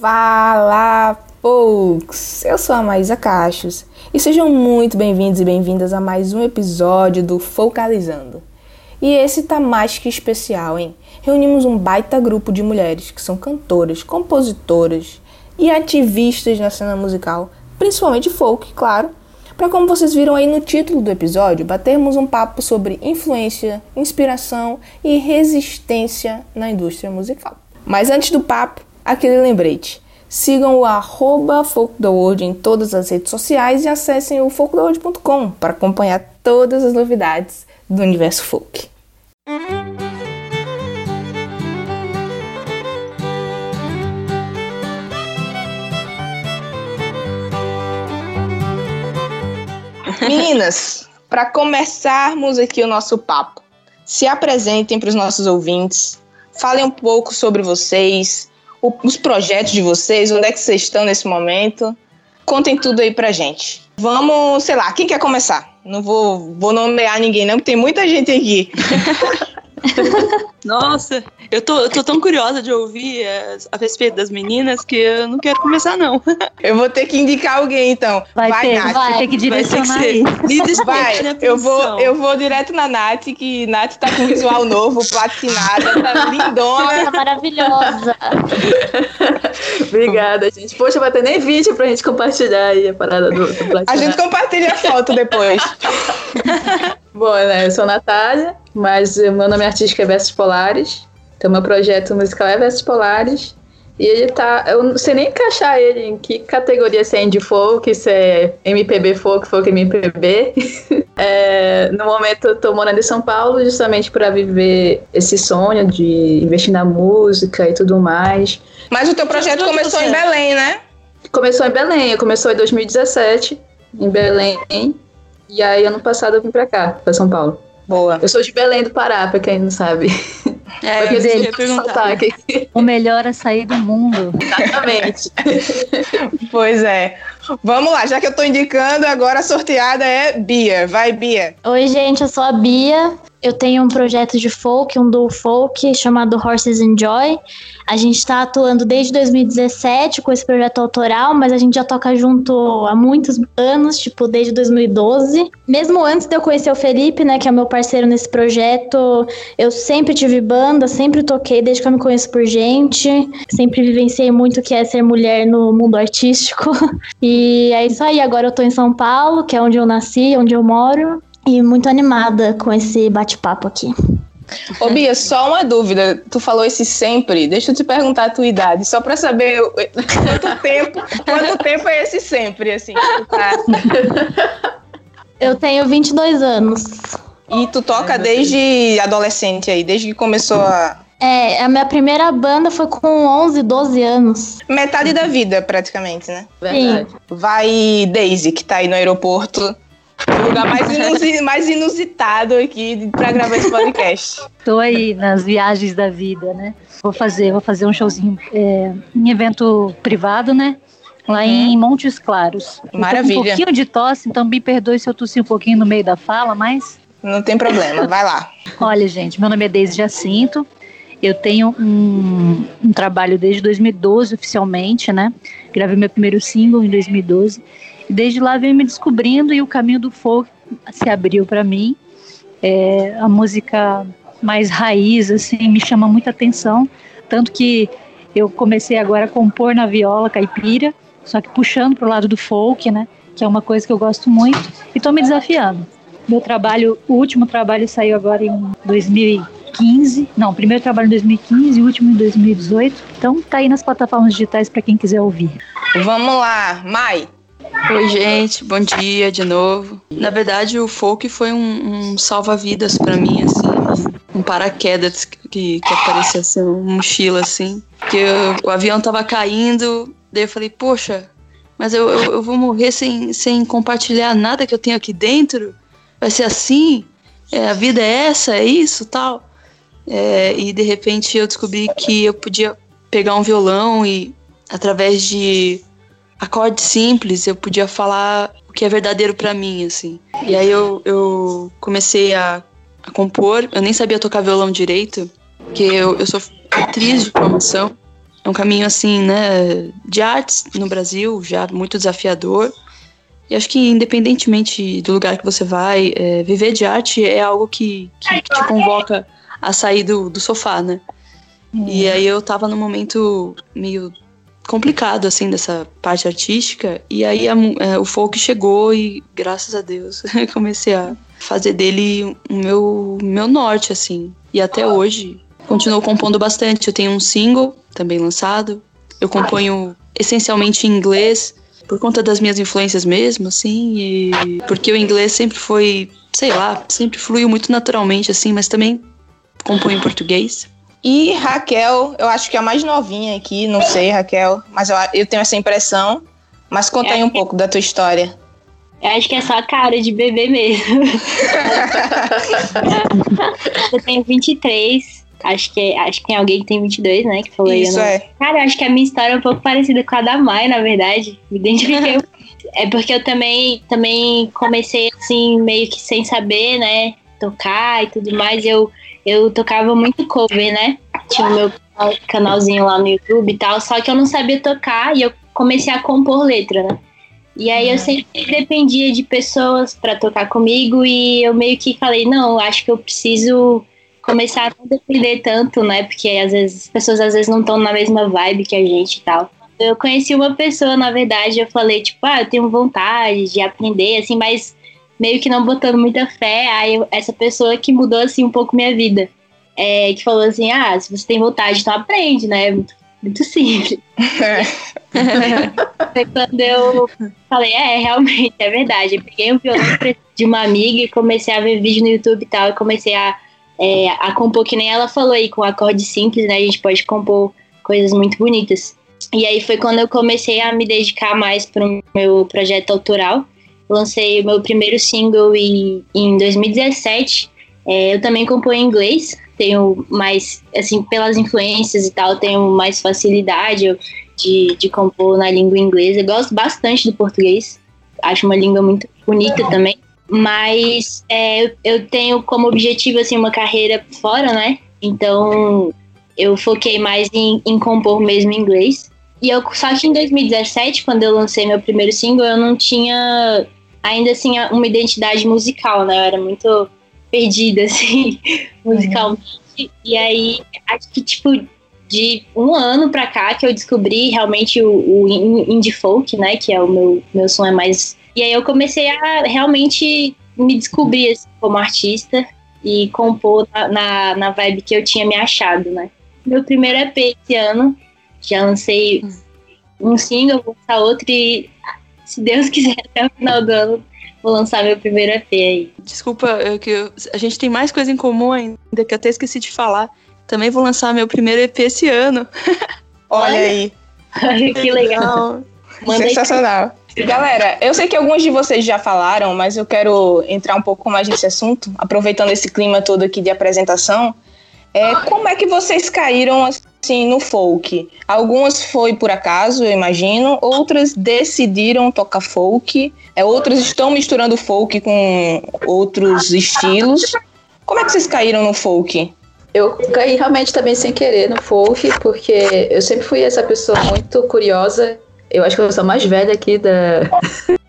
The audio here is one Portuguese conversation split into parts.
Fala, folks! Eu sou a Maísa Cachos e sejam muito bem-vindos e bem-vindas a mais um episódio do Focalizando. E esse tá mais que especial, hein? Reunimos um baita grupo de mulheres que são cantoras, compositoras e ativistas na cena musical, principalmente folk, claro, para como vocês viram aí no título do episódio, batermos um papo sobre influência, inspiração e resistência na indústria musical. Mas antes do papo, aquele lembrete. Sigam o arroba em todas as redes sociais e acessem o folktheworld.com para acompanhar todas as novidades do universo folk. Meninas, para começarmos aqui o nosso papo, se apresentem para os nossos ouvintes, falem um pouco sobre vocês, o, os projetos de vocês, onde é que vocês estão nesse momento. Contem tudo aí pra gente. Vamos, sei lá, quem quer começar? Não vou, vou nomear ninguém, não, porque tem muita gente aqui. Nossa, eu tô, eu tô tão curiosa de ouvir a, a respeito das meninas que eu não quero começar, não. Eu vou ter que indicar alguém, então. Vai, vai ter, Nath. vai ter que direcionar ter que isso. Vai, eu vou, eu vou direto na Nath, que Nath tá com visual novo, platinada, tá lindona. Nossa, maravilhosa. Obrigada, gente. Poxa, vai ter nem vídeo pra gente compartilhar aí a parada do, do A gente compartilha a foto depois. Bom, né, eu sou Natália, mas meu nome artístico é Versos Polares. Então, meu projeto musical é Versos Polares. E ele tá. Eu não sei nem encaixar ele em que categoria se é indie folk, se é MPB folk, folk MPB. é, no momento eu tô morando em São Paulo justamente para viver esse sonho de investir na música e tudo mais. Mas o teu projeto começou em Belém, né? Começou em Belém, começou em 2017, em Belém. E aí, ano passado, eu vim pra cá, pra São Paulo. Boa. Eu sou de Belém do Pará, pra quem não sabe. É, eu queria perguntar. O melhor é sair do mundo. Exatamente. pois é. Vamos lá, já que eu tô indicando, agora a sorteada é Bia. Vai, Bia. Oi, gente, eu sou a Bia. Eu tenho um projeto de folk, um duo folk, chamado Horses Enjoy. A gente está atuando desde 2017 com esse projeto autoral, mas a gente já toca junto há muitos anos, tipo, desde 2012. Mesmo antes de eu conhecer o Felipe, né, que é meu parceiro nesse projeto, eu sempre tive banda, sempre toquei desde que eu me conheço por gente. Sempre vivenciei muito o que é ser mulher no mundo artístico. E é isso aí, agora eu tô em São Paulo, que é onde eu nasci, onde eu moro e muito animada com esse bate-papo aqui. Ô Bia, só uma dúvida. Tu falou esse sempre. Deixa eu te perguntar a tua idade, só pra saber quanto tempo, quanto tempo é esse sempre, assim. Tá... Eu tenho 22 anos. E tu toca desde adolescente aí, desde que começou a. É, a minha primeira banda foi com 11, 12 anos. Metade da vida, praticamente, né? Verdade. Sim. Vai Daisy, que tá aí no aeroporto o lugar mais, inusi mais inusitado aqui para gravar esse podcast. Estou aí nas viagens da vida, né? Vou fazer, vou fazer um showzinho é, em evento privado, né? Lá em uhum. Montes Claros. Maravilha. um pouquinho de tosse, então me perdoe se eu tossi um pouquinho no meio da fala, mas. Não tem problema, vai lá. Olha, gente, meu nome é Deise Jacinto. Eu tenho um, um, trabalho desde 2012 oficialmente, né? Gravei meu primeiro single em 2012 Desde lá venho me descobrindo e o caminho do folk se abriu para mim. É, a música mais raiz, assim, me chama muita atenção. Tanto que eu comecei agora a compor na viola caipira, só que puxando para o lado do folk, né? Que é uma coisa que eu gosto muito e estou me desafiando. Meu trabalho, o último trabalho saiu agora em 2015. Não, primeiro trabalho em 2015 e último em 2018. Então tá aí nas plataformas digitais para quem quiser ouvir. Vamos lá, Mai. Oi, gente, bom dia de novo. Na verdade, o folk foi um, um salva-vidas para mim, assim, um paraquedas que, que apareceu assim, uma mochila, assim. Que o avião tava caindo, daí eu falei, poxa, mas eu, eu, eu, vou morrer sem, sem compartilhar nada que eu tenho aqui dentro? Vai ser assim? É, a vida é essa, é isso, tal? É, e de repente eu descobri que eu podia pegar um violão e, através de acorde simples, eu podia falar o que é verdadeiro para mim, assim. E aí eu, eu comecei a, a, compor, eu nem sabia tocar violão direito, porque eu, eu sou atriz de formação, é um caminho assim, né, de artes no Brasil, já muito desafiador. E acho que independentemente do lugar que você vai, é, viver de arte é algo que, que, te convoca a sair do, do sofá, né? E aí eu tava num momento meio complicado, assim, dessa parte artística. E aí a, é, o folk chegou e, graças a Deus, comecei a fazer dele o meu, meu norte, assim. E até hoje, continuo compondo bastante. Eu tenho um single também lançado. Eu componho essencialmente em inglês, por conta das minhas influências mesmo, assim. E porque o inglês sempre foi, sei lá, sempre fluiu muito naturalmente, assim, mas também componho em português. E Raquel, eu acho que é a mais novinha aqui, não sei, Raquel, mas eu, eu tenho essa impressão. Mas conta aí um pouco da tua história. Eu acho que é só a cara de bebê mesmo. eu tenho 23. Acho que, acho que tem alguém que tem 22, né? Que falou Isso aí. é. Cara, eu acho que a minha história é um pouco parecida com a da Mai, na verdade. Me identifiquei. é porque eu também, também comecei assim, meio que sem saber, né? Tocar e tudo mais. Eu eu tocava muito cover, né? Tinha o meu canalzinho lá no YouTube e tal, só que eu não sabia tocar e eu comecei a compor letra, né? E aí eu uhum. sempre dependia de pessoas para tocar comigo e eu meio que falei, não, acho que eu preciso começar a não depender tanto, né? Porque às vezes as pessoas às vezes não estão na mesma vibe que a gente e tal. Eu conheci uma pessoa, na verdade, eu falei, tipo, ah, eu tenho vontade de aprender, assim, mas meio que não botando muita fé. Aí essa pessoa que mudou assim um pouco minha vida. É, que falou assim: ah, se você tem vontade, então aprende, né? Muito, muito simples. Foi quando eu falei, é, realmente, é verdade. Eu peguei um violão de uma amiga e comecei a ver vídeo no YouTube e tal, e comecei a, é, a compor, que nem ela falou aí, com acorde simples, né? A gente pode compor coisas muito bonitas. E aí foi quando eu comecei a me dedicar mais para o meu projeto autoral lancei o meu primeiro single em, em 2017. É, eu também compõe em inglês, tenho mais, assim, pelas influências e tal, tenho mais facilidade de, de compor na língua inglesa. Eu gosto bastante do português, acho uma língua muito bonita também. Mas é, eu tenho como objetivo, assim, uma carreira fora, né? Então eu foquei mais em, em compor mesmo em inglês. E eu, só que em 2017, quando eu lancei meu primeiro single, eu não tinha ainda assim uma identidade musical, né? Eu era muito perdida, assim, musicalmente. Uhum. E aí, acho que, tipo, de um ano pra cá que eu descobri realmente o, o indie folk, né? Que é o meu, meu som é mais. E aí eu comecei a realmente me descobrir assim, como artista e compor na, na, na, vibe que eu tinha me achado, né? Meu primeiro EP esse ano, já lancei um single, vou lançar outro e se Deus quiser, até o final do ano, vou lançar meu primeiro EP aí. Desculpa, eu, que eu, a gente tem mais coisa em comum ainda, que eu até esqueci de falar. Também vou lançar meu primeiro EP esse ano. Olha aí. que legal. Sensacional. Galera, eu sei que alguns de vocês já falaram, mas eu quero entrar um pouco mais nesse assunto, aproveitando esse clima todo aqui de apresentação. É, como é que vocês caíram assim no folk? Algumas foi por acaso, eu imagino, outras decidiram tocar folk, é, outras estão misturando folk com outros estilos. Como é que vocês caíram no folk? Eu caí realmente também sem querer no folk, porque eu sempre fui essa pessoa muito curiosa eu acho que eu sou a mais velha aqui da,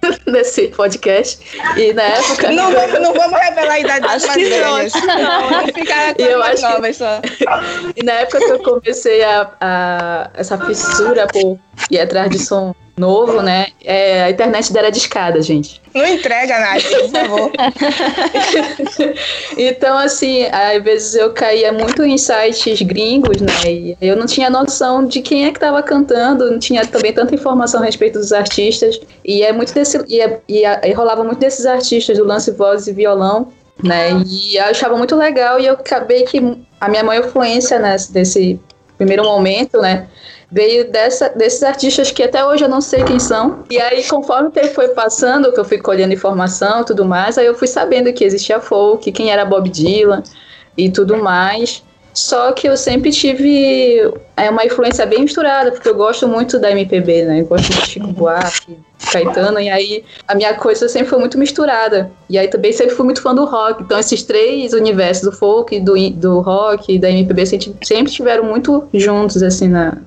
desse podcast. E na época. Não, vamos, não vamos revelar a idade das mais velhas. Não, vamos ficar com eu mais novas só. E na época que eu comecei a, a essa fissura por ir atrás de som novo, né? É, a internet dela é de escada, gente. Não entrega, Nath, por favor. então, assim, às vezes eu caía muito em sites gringos, né? E eu não tinha noção de quem é que estava cantando, não tinha também tanta informação a respeito dos artistas. E é muito desse. E, é, e, e rolava muito desses artistas do lance voz e violão. Né, e eu achava muito legal e eu acabei que a minha maior influência nesse, desse primeiro momento, né, veio dessa, desses artistas que até hoje eu não sei quem são. E aí, conforme o tempo foi passando, que eu fui colhendo informação tudo mais, aí eu fui sabendo que existia folk, quem era Bob Dylan e tudo mais. Só que eu sempre tive é, uma influência bem misturada, porque eu gosto muito da MPB, né? Eu gosto de Chico Buarque, Caetano, e aí a minha coisa sempre foi muito misturada. E aí também sempre fui muito fã do rock. Então esses três universos, do folk, do, do rock e da MPB, sempre, sempre tiveram muito juntos, assim, na,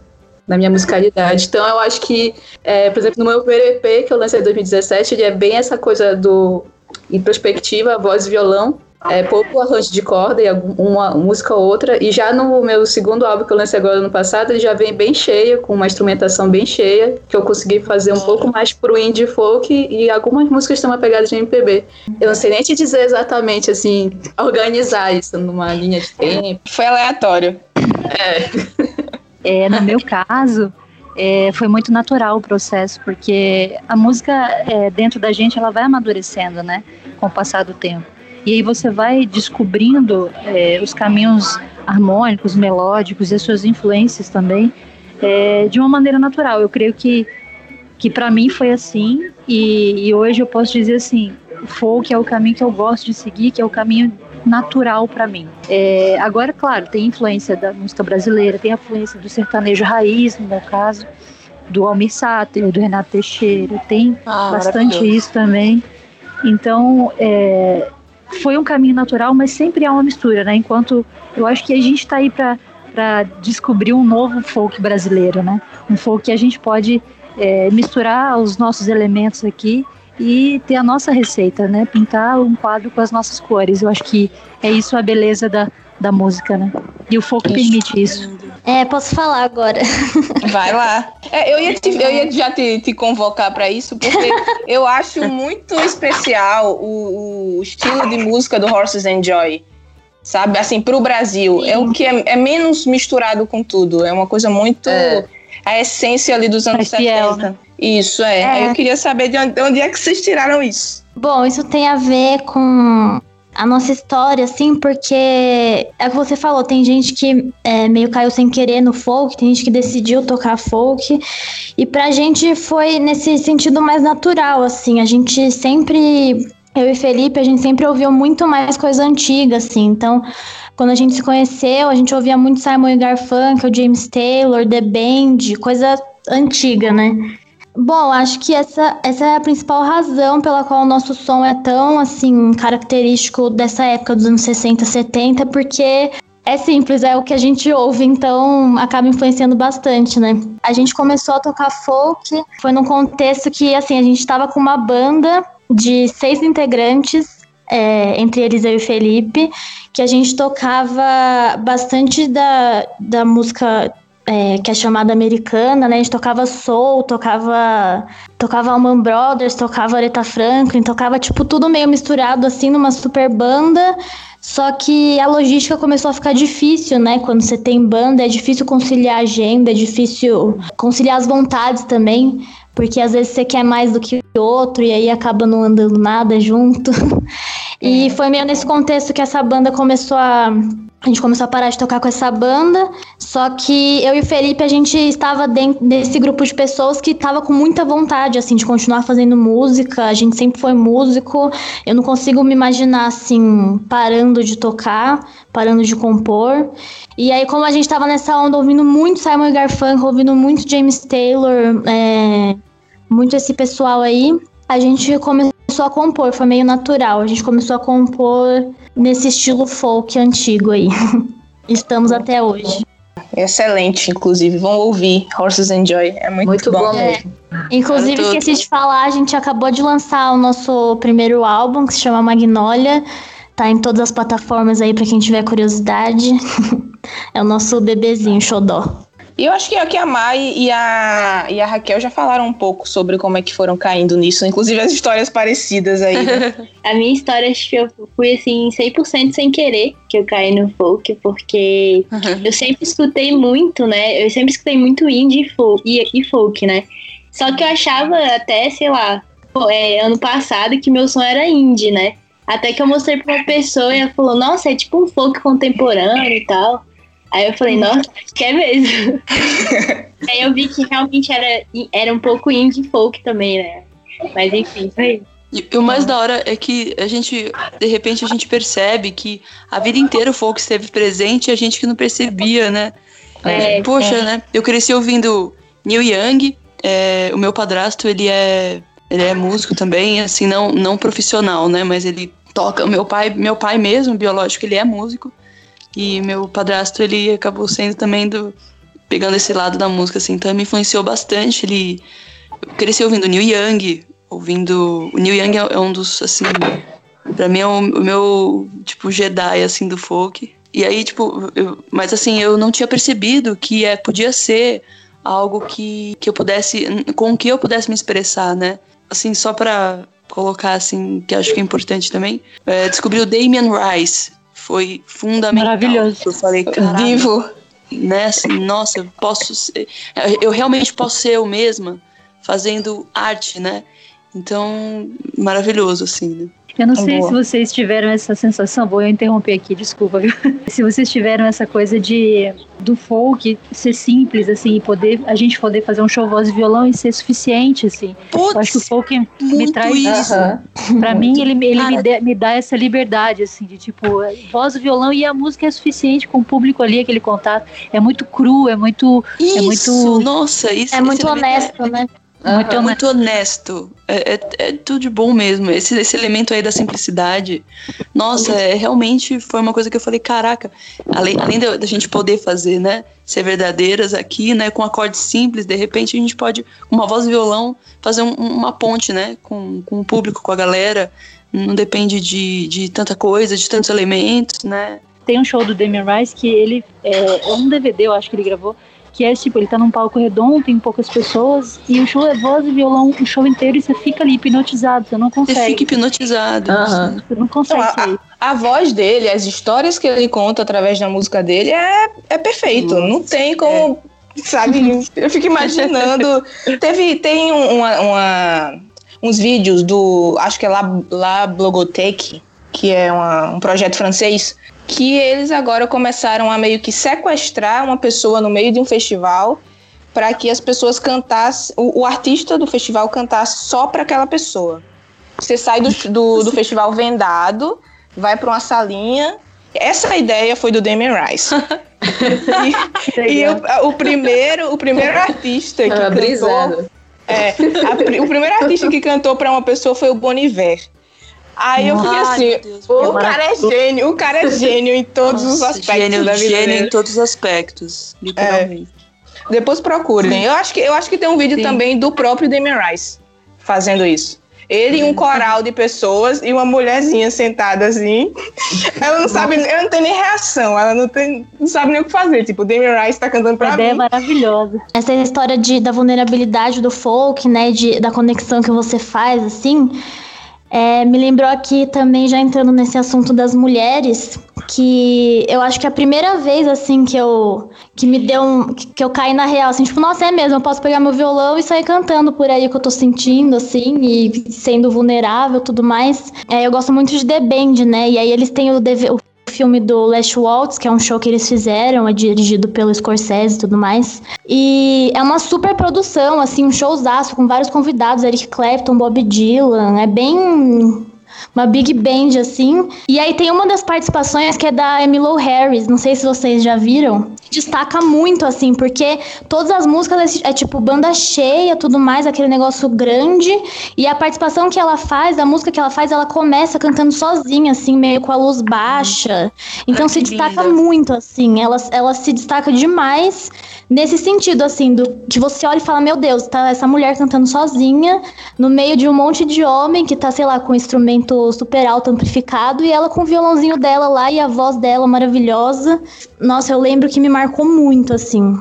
na minha musicalidade. Então eu acho que, é, por exemplo, no meu primeiro EP que eu lancei em 2017, ele é bem essa coisa do introspectiva, voz e violão, é, pouco arranjo de corda e uma música ou outra. E já no meu segundo álbum que eu lancei agora no passado, ele já vem bem cheio, com uma instrumentação bem cheia, que eu consegui fazer um pouco mais pro indie folk e algumas músicas têm uma pegada de MPB. Eu não sei nem te dizer exatamente, assim, organizar isso numa linha de tempo. Foi aleatório. É. é no meu caso, é, foi muito natural o processo, porque a música é, dentro da gente ela vai amadurecendo, né, com o passar do tempo. E aí você vai descobrindo é, os caminhos harmônicos, melódicos e as suas influências também é, de uma maneira natural. Eu creio que, que para mim foi assim e, e, hoje eu posso dizer assim, folk é o caminho que eu gosto de seguir, que é o caminho natural para mim. É, agora, claro, tem influência da música brasileira, tem influência do sertanejo raiz, no meu caso, do Almir Sater, do Renato Teixeira, tem ah, bastante isso também. Então, é, foi um caminho natural, mas sempre há uma mistura, né? Enquanto eu acho que a gente está aí para para descobrir um novo folk brasileiro, né? Um folk que a gente pode é, misturar os nossos elementos aqui e ter a nossa receita, né? Pintar um quadro com as nossas cores. Eu acho que é isso a beleza da, da música, né? E o folk permite isso. É, posso falar agora. Vai lá. É, eu, ia te, eu ia já te, te convocar para isso, porque eu acho muito especial o, o, estilo de música do Horses and Joy. Sabe? Assim, pro Brasil. Sim. É o que é, é, menos misturado com tudo. É uma coisa muito. É. A essência ali dos anos é 70. Isso, é. é. Eu queria saber de onde, de onde é que vocês tiraram isso. Bom, isso tem a ver com a nossa história, assim, porque é o que você falou, tem gente que é, meio caiu sem querer no folk, tem gente que decidiu tocar folk, e pra gente foi nesse sentido mais natural, assim, a gente sempre, eu e Felipe, a gente sempre ouviu muito mais coisa antiga, assim, então quando a gente se conheceu, a gente ouvia muito Simon Garfunkel, James Taylor, The Band, coisa antiga, né? Bom, acho que essa, essa é a principal razão pela qual o nosso som é tão, assim, característico dessa época dos anos 60, 70, porque é simples, é o que a gente ouve, então acaba influenciando bastante, né? A gente começou a tocar folk, foi num contexto que, assim, a gente estava com uma banda de seis integrantes, é, entre eles eu e Felipe, que a gente tocava bastante da, da música é, que é chamada americana, né? A gente tocava soul, tocava tocava Alman Brothers, tocava Aretha Franklin, tocava tipo tudo meio misturado assim numa super banda. Só que a logística começou a ficar difícil, né? Quando você tem banda, é difícil conciliar a agenda, é difícil conciliar as vontades também, porque às vezes você quer mais do que outro e aí acaba não andando nada junto. e é. foi meio nesse contexto que essa banda começou a a gente começou a parar de tocar com essa banda, só que eu e o Felipe, a gente estava dentro desse grupo de pessoas que estava com muita vontade, assim, de continuar fazendo música, a gente sempre foi músico, eu não consigo me imaginar, assim, parando de tocar, parando de compor, e aí como a gente estava nessa onda ouvindo muito Simon Garfunkel, ouvindo muito James Taylor, é, muito esse pessoal aí, a gente começou a compor, foi meio natural. A gente começou a compor nesse estilo folk antigo aí. Estamos até hoje. Excelente, inclusive. Vão ouvir Horses Enjoy. É muito, muito bom. bom é. Inclusive, esqueci de falar, a gente acabou de lançar o nosso primeiro álbum, que se chama Magnólia. Tá em todas as plataformas aí para quem tiver curiosidade. é o nosso bebezinho, xodó. E eu acho que aqui a Mai e a, e a Raquel já falaram um pouco sobre como é que foram caindo nisso, inclusive as histórias parecidas aí. Né? a minha história, acho que eu fui assim, 100% sem querer que eu caí no folk, porque uhum. eu sempre escutei muito, né? Eu sempre escutei muito indie folk, e, e folk, né? Só que eu achava até, sei lá, é, ano passado que meu som era indie, né? Até que eu mostrei pra uma pessoa e ela falou, nossa, é tipo um folk contemporâneo e tal. Aí eu falei, nossa, acho que é mesmo. Aí eu vi que realmente era, era um pouco indie folk também, né? Mas enfim, foi e, e o mais da hora é que a gente, de repente, a gente percebe que a vida inteira o folk esteve presente e a gente que não percebia, né? É, e, poxa, é. né? Eu cresci ouvindo Neil Young, é, o meu padrasto, ele é, ele é músico também, assim, não, não profissional, né? Mas ele toca, meu pai, meu pai mesmo, biológico, ele é músico. E meu padrasto, ele acabou sendo também do pegando esse lado da música, assim, então me influenciou bastante. Ele eu cresci ouvindo Neil Young, ouvindo. O Neil Young é, é um dos, assim. Pra mim é o, o, meu, tipo, Jedi, assim, do folk. E aí, tipo, eu, mas assim, eu não tinha percebido que é, podia ser algo que, que eu pudesse. com que eu pudesse me expressar, né? Assim, só pra colocar, assim, que acho que é importante também. É, descobri o Damien Rice. Foi fundamental. Maravilhoso. Eu falei, caralho. Vivo. Né, assim, nossa, eu posso ser, eu realmente posso ser eu mesma fazendo arte, né? Então, maravilhoso, assim, né? Eu não sei Boa. se vocês tiveram essa sensação, vou interromper aqui, desculpa. Viu? Se vocês tiveram essa coisa de do folk ser simples, assim, poder a gente poder fazer um show voz e violão e ser suficiente, assim. Putz, eu acho que o folk me traz isso. Uhum. Pra mim, ele, ele me, de, me, dá essa liberdade, assim, de tipo, voz e violão e a música é suficiente com o público ali, aquele contato. É muito cru, é muito. Isso, é muito. Nossa, isso é muito honesto, é, né? Muito, uhum. muito honesto. É, é, é, tudo de bom mesmo. Esse, esse elemento aí da simplicidade. Nossa, é, realmente foi uma coisa que eu falei, caraca, além, além da gente poder fazer, né? Ser verdadeiras aqui, né? Com acordes simples, de repente a gente pode, com uma voz e violão, fazer um, uma ponte, né? Com, com o público, com a galera. Não depende de, de tanta coisa, de tantos elementos, né? Tem um show do Damien Rice que ele. É, é um DVD, eu acho que ele gravou que é tipo, ele tá num palco redondo, tem poucas pessoas, e o show é voz e violão o show inteiro e você fica ali hipnotizado, você não consegue. Você fica hipnotizado. Uhum. Você não consegue então, a, a, voz dele, as histórias que ele conta através da música dele é, é perfeito. Nossa, não tem como. É. Sabe, eu fico imaginando. Teve, tem uma, uma, uns vídeos do. Acho que é La, La Blogotech, que é uma, um projeto francês que eles agora começaram a meio que sequestrar uma pessoa no meio de um festival para que as pessoas cantassem, o, o, artista do festival cantasse só para aquela pessoa. Você sai do, do, do festival vendado, vai para uma salinha. Essa ideia foi do Damien Rice. e, e o, o, primeiro, o primeiro artista que ah, cantou, é, a, o primeiro artista que cantou para uma pessoa foi o Bon Iver. Aí eu fiquei assim, Deus, o cara é gênio, o cara é gênio em todos Nossa, os aspectos gênio, da vida Gênio dele. em todos os aspectos, literalmente. É. Depois procurem. Eu acho, que, eu acho que tem um vídeo Sim. também do próprio Damien Rice fazendo isso. Ele e um coral de pessoas e uma mulherzinha sentada assim. Ela não sabe, ela não tem nem reação, ela não, tem, não sabe nem o que fazer. Tipo, o Damien Rice tá cantando pra a mim. é maravilhosa. Essa história de, da vulnerabilidade do folk, né? De, da conexão que você faz, assim. É, me lembrou aqui também, já entrando nesse assunto das mulheres, que eu acho que a primeira vez, assim, que eu, que me deu um, que eu caí na real, assim, tipo, nossa, é mesmo, eu posso pegar meu violão e sair cantando por aí que eu tô sentindo, assim, e sendo vulnerável tudo mais. É, eu gosto muito de The Band, né, e aí eles têm o, o filme do Last Waltz, que é um show que eles fizeram, é dirigido pelo Scorsese e tudo mais. E é uma super produção, assim, um showzaço com vários convidados, Eric Clapton, Bob Dylan, é bem uma big band assim. E aí tem uma das participações que é da Emily Harris, não sei se vocês já viram. Destaca muito assim, porque todas as músicas é, é, tipo banda cheia, tudo mais, aquele negócio grande. E a participação que ela faz, a música que ela faz, ela começa cantando sozinha assim, meio com a luz baixa. Então se destaca linda. muito assim, ela ela se destaca demais nesse sentido, assim, do que você olha e fala, meu Deus, tá essa mulher cantando sozinha, no meio de um monte de homem que tá, sei lá, com um instrumento super alto amplificado, e ela com o violãozinho dela lá e a voz dela maravilhosa. Nossa, eu lembro que me marcou muito, assim.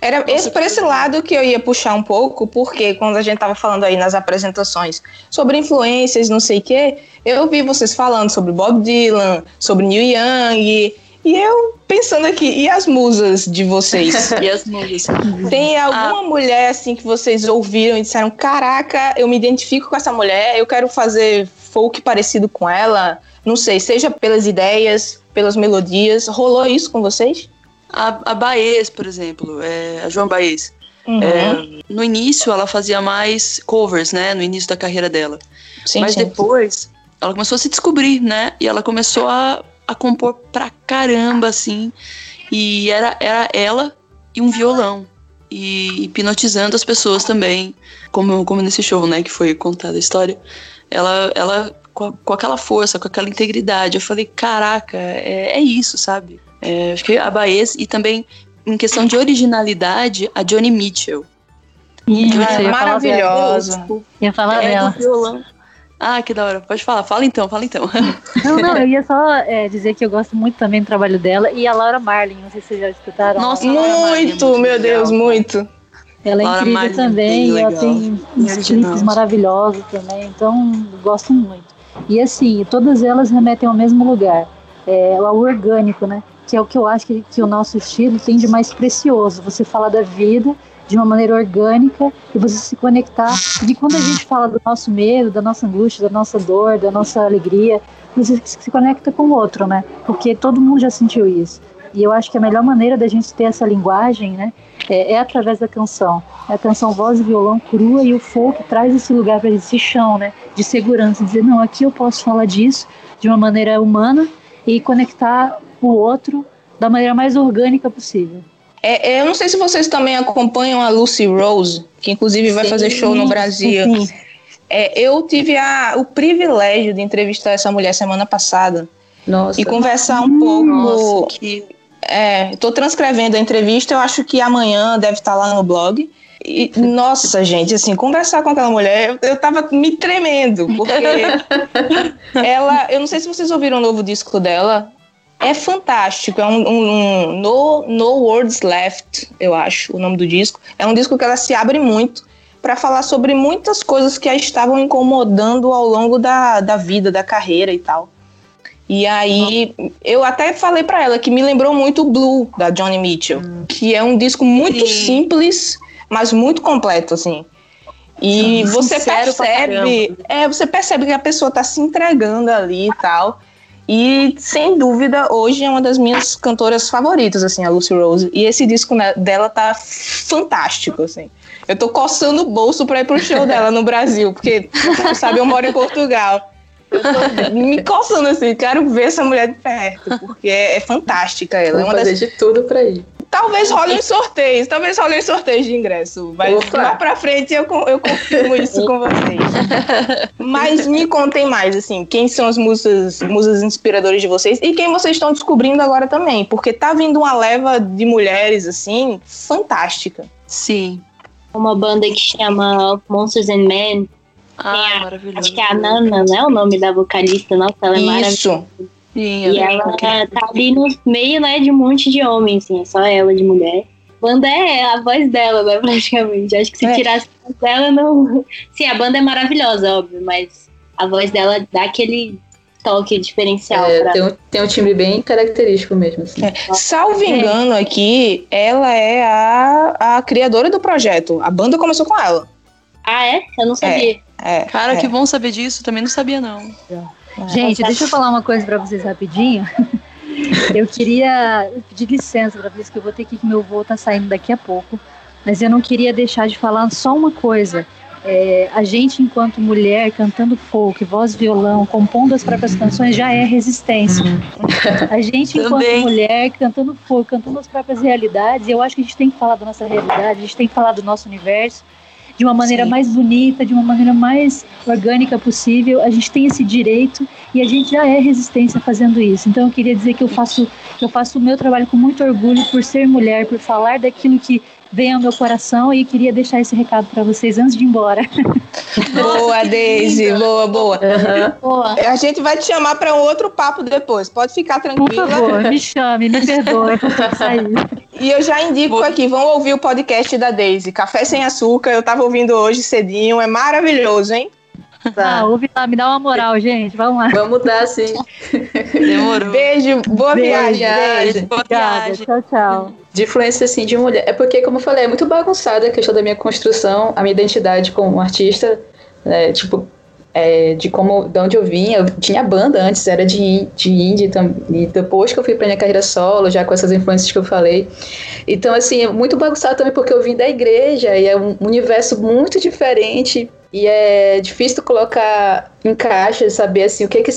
Era esse, por esse lado que eu ia puxar um pouco, porque quando a gente tava falando aí nas apresentações sobre influências, não sei o quê, eu vi vocês falando sobre Bob Dylan, sobre Neil Young, e eu pensando aqui, e as musas de vocês? e as musas? Tem alguma ah. mulher assim que vocês ouviram e disseram: Caraca, eu me identifico com essa mulher, eu quero fazer folk parecido com ela? Não sei, seja pelas ideias, pelas melodias. Rolou isso com vocês? A, a Baez, por exemplo, é, a João Baez. Uhum. É, no início ela fazia mais covers, né? No início da carreira dela. Sim, Mas sim. depois ela começou a se descobrir, né? E ela começou a a compor pra caramba, assim. E era, era ela e um violão. E hipnotizando as pessoas também, como, como nesse show, né, que foi contada a história. Ela, ela com, com aquela força, com aquela integridade. Eu falei, caraca, é, é isso, sabe? É, acho que a Baez e também em questão de originalidade, a Johnny Mitchell. Isso, maravilhosa. Ia falar É, dela. violão. Ah, que da hora. Pode falar. Fala então, fala então. Não, não, eu ia só é, dizer que eu gosto muito também do trabalho dela e a Laura Marlin, não sei se vocês já escutaram. Nossa, Laura Marlin é Muito, muito meu legal, Deus, muito. Ela é Laura incrível também, ela tem uns clipes maravilhosos também, então gosto muito. E assim, todas elas remetem ao mesmo lugar, é, ao orgânico, né? Que é o que eu acho que, que o nosso estilo tem de mais precioso. Você fala da vida de uma maneira orgânica e você se conectar. E quando a gente fala do nosso medo, da nossa angústia, da nossa dor, da nossa alegria, você se conecta com o outro, né? Porque todo mundo já sentiu isso. E eu acho que a melhor maneira da gente ter essa linguagem, né, é, é através da canção. É a canção voz e violão crua e o folk traz esse lugar para esse chão, né, de segurança, dizer não, aqui eu posso falar disso de uma maneira humana e conectar o outro da maneira mais orgânica possível. É, é, eu não sei se vocês também acompanham a Lucy Rose, que inclusive vai Sim, fazer show no Brasil. Sim. É, eu tive a- o privilégio de entrevistar essa mulher semana passada Nossa. e conversar um pouco. Nossa, que É, estou transcrevendo a entrevista, eu acho que amanhã deve estar lá no blog. E, nossa, gente, assim, conversar com aquela mulher, eu, eu tava me tremendo, porque ela, eu não sei se vocês ouviram o novo disco dela, é fantástico, é um, um- um no, no Words Left, eu acho, o nome do disco. É um disco que ela se abre muito para falar sobre muitas coisas que a estavam incomodando ao longo da, da vida, da carreira e tal. E aí, eu até falei pra ela que me lembrou muito o Blue, da Johnny Mitchell, que é um disco muito Sim. simples, mas muito completo, assim. E você percebe, é, você percebe que a pessoa tá se entregando ali e tal. E sem dúvida, hoje é uma das minhas cantoras favoritas, assim, a Lucy Rose. E esse disco né, dela tá fantástico, assim. Eu tô coçando o bolso pra ir pro show dela no Brasil, porque, sabe, eu moro em Portugal. Eu tô me coçando assim, quero ver essa mulher de perto, porque é, é fantástica ela. É Vou uma fazer das... de tudo pra ir. Talvez role uns sorteios, talvez role uns sorteios de ingresso. Mas Opa. lá pra frente eu, eu confirmo isso com vocês. Mas me contem mais, assim, quem são as musas, musas inspiradoras de vocês e quem vocês estão descobrindo agora também. Porque tá vindo uma leva de mulheres, assim, fantástica. sim. Uma banda que chama Monsters and Men. Ah, a- maravilhoso. Acho que é a Nana, né? O nome da vocalista. Nossa, ela é maravilhosa. Isso. Sim, E ela é ela incrível. tá ali no meio, né, de um monte de homens, assim, é só ela de mulher. A banda é a voz dela, né, praticamente. Acho que se É. tirasse a voz dela, não. Sim, a banda é maravilhosa, óbvio, mas a voz dela dá aquele toque diferencial É, pra tem, um, tem um timbre bem característico mesmo. Assim. É. Salvo engano aqui, ela é a, a criadora do projeto. A banda começou com ela. Ah, é? Eu não sabia. É, Cara, é. que bom saber disso. Também não sabia, não. Gente, deixa eu falar uma coisa pra vocês rapidinho. Eu queria pedir licença pra vocês que eu vou ter que ir, que meu voo tá saindo daqui a pouco. Mas eu não queria deixar de falar só uma coisa. É, a gente, enquanto mulher, cantando folk, voz violão, compondo as próprias canções, já é resistência. A gente, enquanto mulher, cantando folk, cantando as próprias realidades, eu acho que a gente tem que falar da nossa realidade, a gente tem que falar do nosso universo de uma maneira Sim. mais bonita, de uma maneira mais orgânica possível. A gente tem esse direito e a gente já é resistência fazendo isso. Então eu queria dizer que eu faço que eu faço o meu trabalho com muito orgulho por ser mulher, por falar daquilo que vem ao meu coração e queria deixar esse recado para vocês antes de ir embora. Boa, Daisy. Boa, boa. Boa. A gente vai te chamar para um outro papo depois. Pode ficar Por tranquila. favor, me chame, me perdoe, sair. E eu já indico aqui, vão ouvir o podcast da Daisy, Café Sem Açúcar. Eu tava ouvindo hoje cedinho, é maravilhoso, hein? Ah, ouve lá, me dá uma moral, gente. Vamos lá. Vamos mudar, sim. Demorou. Beijo, boa Beijo, viagem. viagem. Boa Obrigada. viagem. Tchau, tchau. De influência, assim, de mulher. É porque, como eu falei, é muito bagunçada a questão da minha construção, a minha identidade como artista, né, tipo, é, de como, de onde eu vim. Eu tinha banda antes, era de, de indie, e depois que eu fui pra minha carreira solo, já com essas influências que eu falei. Então, assim, é muito bagunçado também porque eu vim da igreja, e é um universo muito diferente, e é difícil colocar em caixa, saber, assim, o que que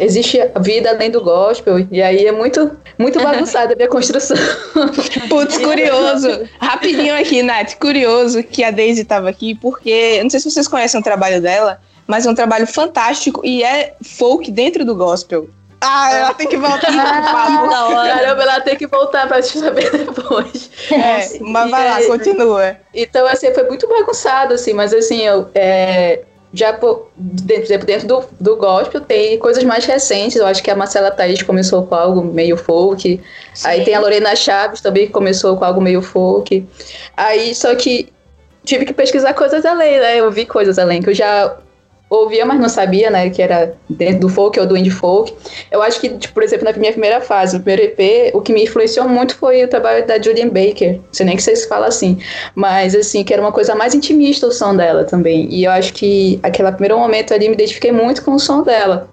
existe vida além do gospel, e aí é muito, muito bagunçada a minha construção. Putz, curioso. Rapidinho aqui, Nath. Curioso que a Daisy tava aqui, porque não sei se vocês conhecem o trabalho dela, mas é um trabalho fantástico e é folk dentro do gospel. Ah, ela tem que voltar ah, Caramba, ela tem que voltar pra te saber depois. É, mas vai lá, continua. Então, assim, foi muito bagunçado, assim, mas assim, eu. É, já dentro, dentro do, do gospel tem coisas mais recentes. Eu acho que a Marcela Thaís começou com algo meio folk. Sim. Aí tem a Lorena Chaves também que começou com algo meio folk. Aí, só que tive que pesquisar coisas além, né? Eu vi coisas além, que eu já ouvia, mas não sabia, né, que era dentro do folk ou do indie folk. Eu acho que, tipo, por exemplo, na minha primeira fase, no primeiro EP, o que me influenciou muito foi o trabalho da Julian Baker. Não sei nem que vocês falam assim, mas assim, que era uma coisa mais intimista o som dela também. E eu acho que aquele primeiro momento ali me identifiquei muito com o som dela.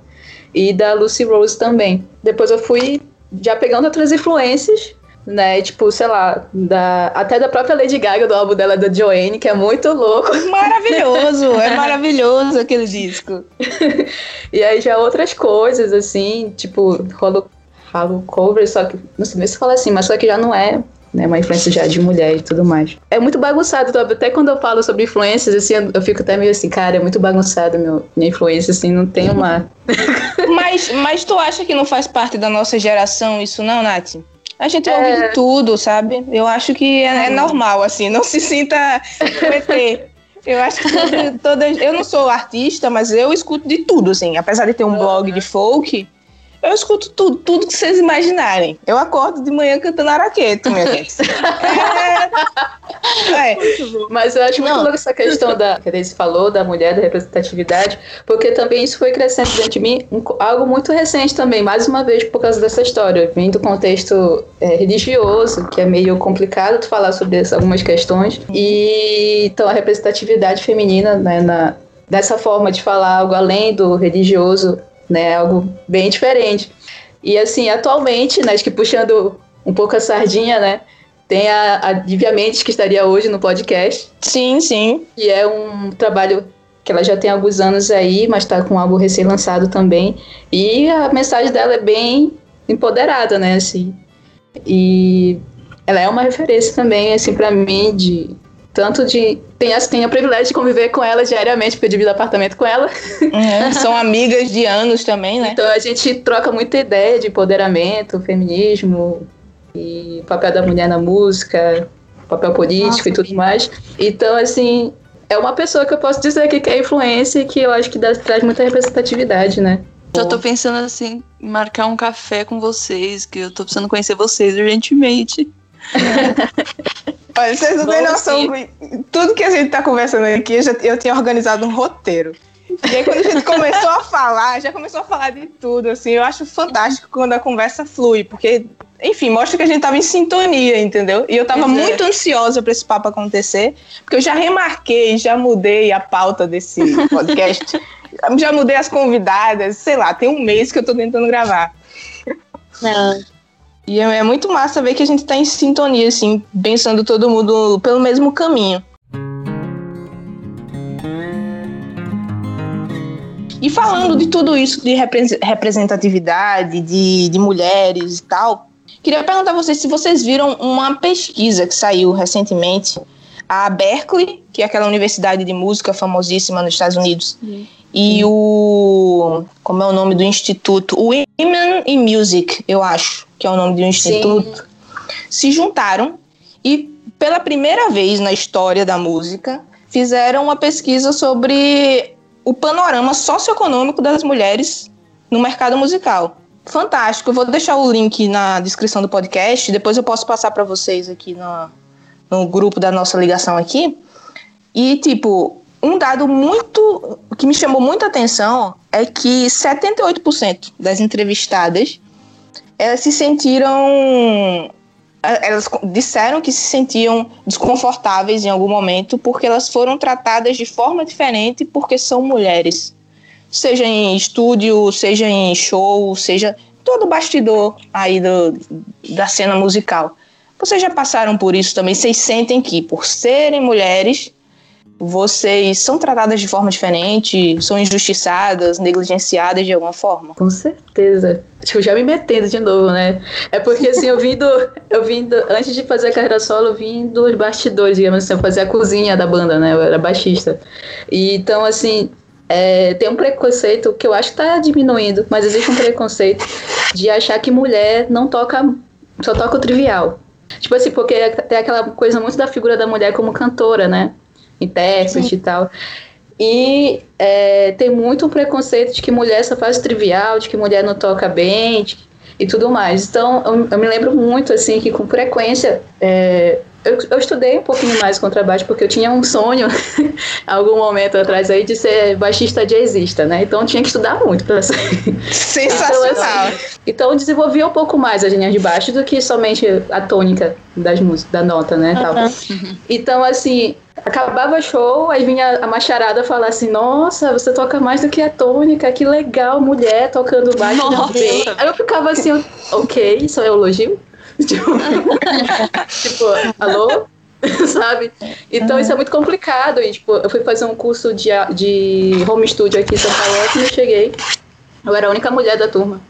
E da Lucy Rose também. Depois eu fui já pegando outras influências né? Tipo, sei lá, da, até da própria Lady Gaga, do álbum dela, da Joanne, que é muito louco. Maravilhoso, é maravilhoso aquele disco. e aí já outras coisas, assim, tipo, rolo, rolo cover, só que, não sei se fala assim, mas só que já não é né, uma influência já de mulher e tudo mais. É muito bagunçado, até quando eu falo sobre influências, assim, eu fico até meio assim, cara, é muito bagunçado meu, minha influência, assim, não tem uma... mas, mas tu acha que não faz parte da nossa geração isso não, Nath? A gente é... ouve de tudo, sabe? Eu acho que é, é normal, assim, não se sinta PT. Eu acho que toda, toda, Eu não sou artista, mas eu escuto de tudo, assim. Apesar de ter um blog de folk, eu escuto tudo, tudo que vocês imaginarem. Eu acordo de manhã cantando araqueto, minha gente. é. é. Mas eu acho muito louco essa questão da que a Daisy falou, da mulher, da representatividade, porque também isso foi crescendo dentro de mim, um, algo muito recente também, mais uma vez por causa dessa história. Vim do contexto é, religioso, que é meio complicado tu falar sobre algumas questões. E então a representatividade feminina, né, na, dessa forma de falar algo além do religioso né? Algo bem diferente. E assim, atualmente, né, acho que puxando um pouco a sardinha, né? Tem a, a Diviamente, que estaria hoje no podcast. Sim, sim. E é um trabalho que ela já tem alguns anos aí, mas está com algo recém-lançado também. E a mensagem dela é bem empoderada, né, assim. E ela é uma referência também, assim, para mim, de tanto de. Tem, tem o privilégio de conviver com ela diariamente, porque eu divido apartamento com ela. É, são amigas de anos também, né? Então a gente troca muita ideia de empoderamento, feminismo, e papel da mulher na música, papel político Nossa, e tudo mais. Então, assim, é uma pessoa que eu posso dizer que é influência e que eu acho que dá, traz muita representatividade, né? Eu tô pensando assim, marcar um café com vocês, que eu tô precisando conhecer vocês urgentemente. Olha, vocês não têm noção. Tudo que a gente tá conversando aqui, eu, já, eu tinha organizado um roteiro. E aí, quando a gente começou a falar, já começou a falar de tudo, assim, eu acho fantástico quando a conversa flui, porque, enfim, mostra que a gente tava em sintonia, entendeu? E eu tava uhum. muito ansiosa para esse papo acontecer, porque eu já remarquei, já mudei a pauta desse podcast, já mudei as convidadas, sei lá, tem um mês que eu tô tentando gravar. Não. E é, é muito massa ver que a gente tá em sintonia, assim, pensando todo mundo pelo mesmo caminho. E falando de tudo isso de representatividade, de, de mulheres e tal, queria perguntar a vocês se vocês viram uma pesquisa que saiu recentemente, a Berkeley, que é aquela universidade de música famosíssima nos Estados Unidos, Sim. E o. Como é o nome do instituto? Women in Music, eu acho que é o nome um instituto, Sim. se juntaram e, pela primeira vez na história da música, fizeram uma pesquisa sobre o panorama socioeconômico das mulheres no mercado musical. Fantástico. Eu vou deixar o link na descrição do podcast, depois eu posso passar para vocês aqui no, no grupo da nossa ligação aqui. E, tipo, um dado muito que me chamou muita atenção é que 78% das entrevistadas elas se sentiram. Elas disseram que se sentiam desconfortáveis em algum momento porque elas foram tratadas de forma diferente porque são mulheres. Seja em estúdio, seja em show, seja todo bastidor aí do, da cena musical. Vocês já passaram por isso também? Vocês sentem que, por serem mulheres, vocês são tratadas de forma diferente, são injustiçadas, negligenciadas de alguma forma? Com certeza. Tipo, já me metendo de novo, né? É porque assim, eu vim do. Eu vim do, Antes de fazer a carreira solo, eu vim dos bastidores, digamos assim, eu fazia a cozinha da banda, né? Eu era baixista. E então, assim, é, tem um preconceito que eu acho que está diminuindo, mas existe um preconceito de achar que mulher não toca, só toca o trivial. Tipo assim, porque tem aquela coisa muito da figura da mulher como cantora, né? Intérprete Sim. e tal. E é, tem muito preconceito de que mulher só faz trivial, de que mulher não toca bem de, e tudo mais. Então, eu, eu, me lembro muito, assim, que com frequência é, eu, eu, estudei um pouquinho mais contrabaixo porque eu tinha um sonho, algum momento atrás aí, de ser baixista jazzista, né? Então eu tinha que estudar muito para ser. Sensacional. então, assim, então eu desenvolvia um pouco mais as linhas de baixo do que somente a tônica das músicas, da nota, né? Uhum. Então, assim, acabava show, aí vinha a macharada falar assim: Nossa, você toca mais do que a tônica, que legal, mulher tocando baixo bem. Aí eu ficava assim, ok, isso é elogio? tipo, tipo, alô? Sabe? Então isso é muito complicado. E, tipo, eu fui fazer um curso de, de home studio aqui em São Paulo quando eu cheguei. Eu era a única mulher da turma.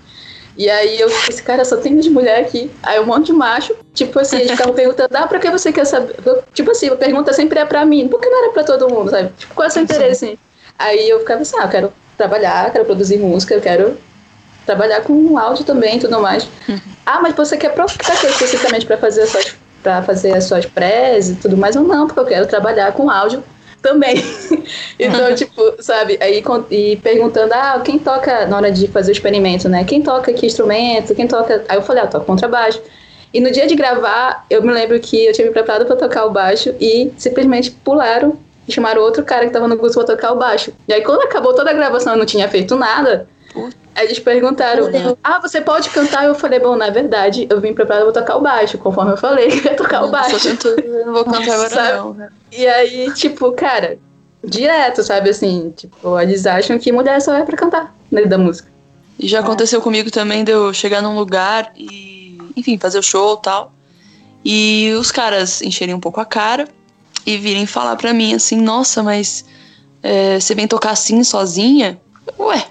E aí eu esse cara, só tem de mulher aqui. Aí um monte de macho. Tipo assim, eles ficavam perguntando, ah, pra que você quer saber? Tipo assim, a pergunta sempre é pra mim. Por que não era pra todo mundo, sabe? Tipo, qual é o seu interesse? Aí eu ficava assim, ah, eu quero trabalhar, quero produzir música, eu quero trabalhar com áudio também e tudo mais. Uhum. Ah, mas você quer pra, pra quê especificamente para fazer as suas para fazer as suas prés e tudo mais ou não, porque eu quero trabalhar com áudio também. então, tipo, sabe, aí e perguntando, ah, quem toca na hora de fazer o experimento, né? Quem toca que instrumento? Quem toca? Aí eu falei, ah, eu toco contrabaixo. E no dia de gravar, eu me lembro que eu tinha me preparado para tocar o baixo e simplesmente pularam e chamaram outro cara que tava no curso pra tocar o baixo. E aí quando acabou toda a gravação, eu não tinha feito nada. Aí eles perguntaram, ah, você pode cantar? Eu falei, bom, na verdade, eu vim preparada pra tocar o baixo, conforme eu falei que ia tocar o baixo. Eu não vou cantar agora sabe? não. Né? E aí, tipo, cara, direto, sabe, assim, tipo, eles acham que mulher só é pra cantar dentro da música. E já aconteceu comigo também de eu chegar num lugar e, enfim, fazer o show e tal. E os caras encherem um pouco a cara e virem falar pra mim assim, nossa, mas é, você vem tocar assim sozinha? Ué,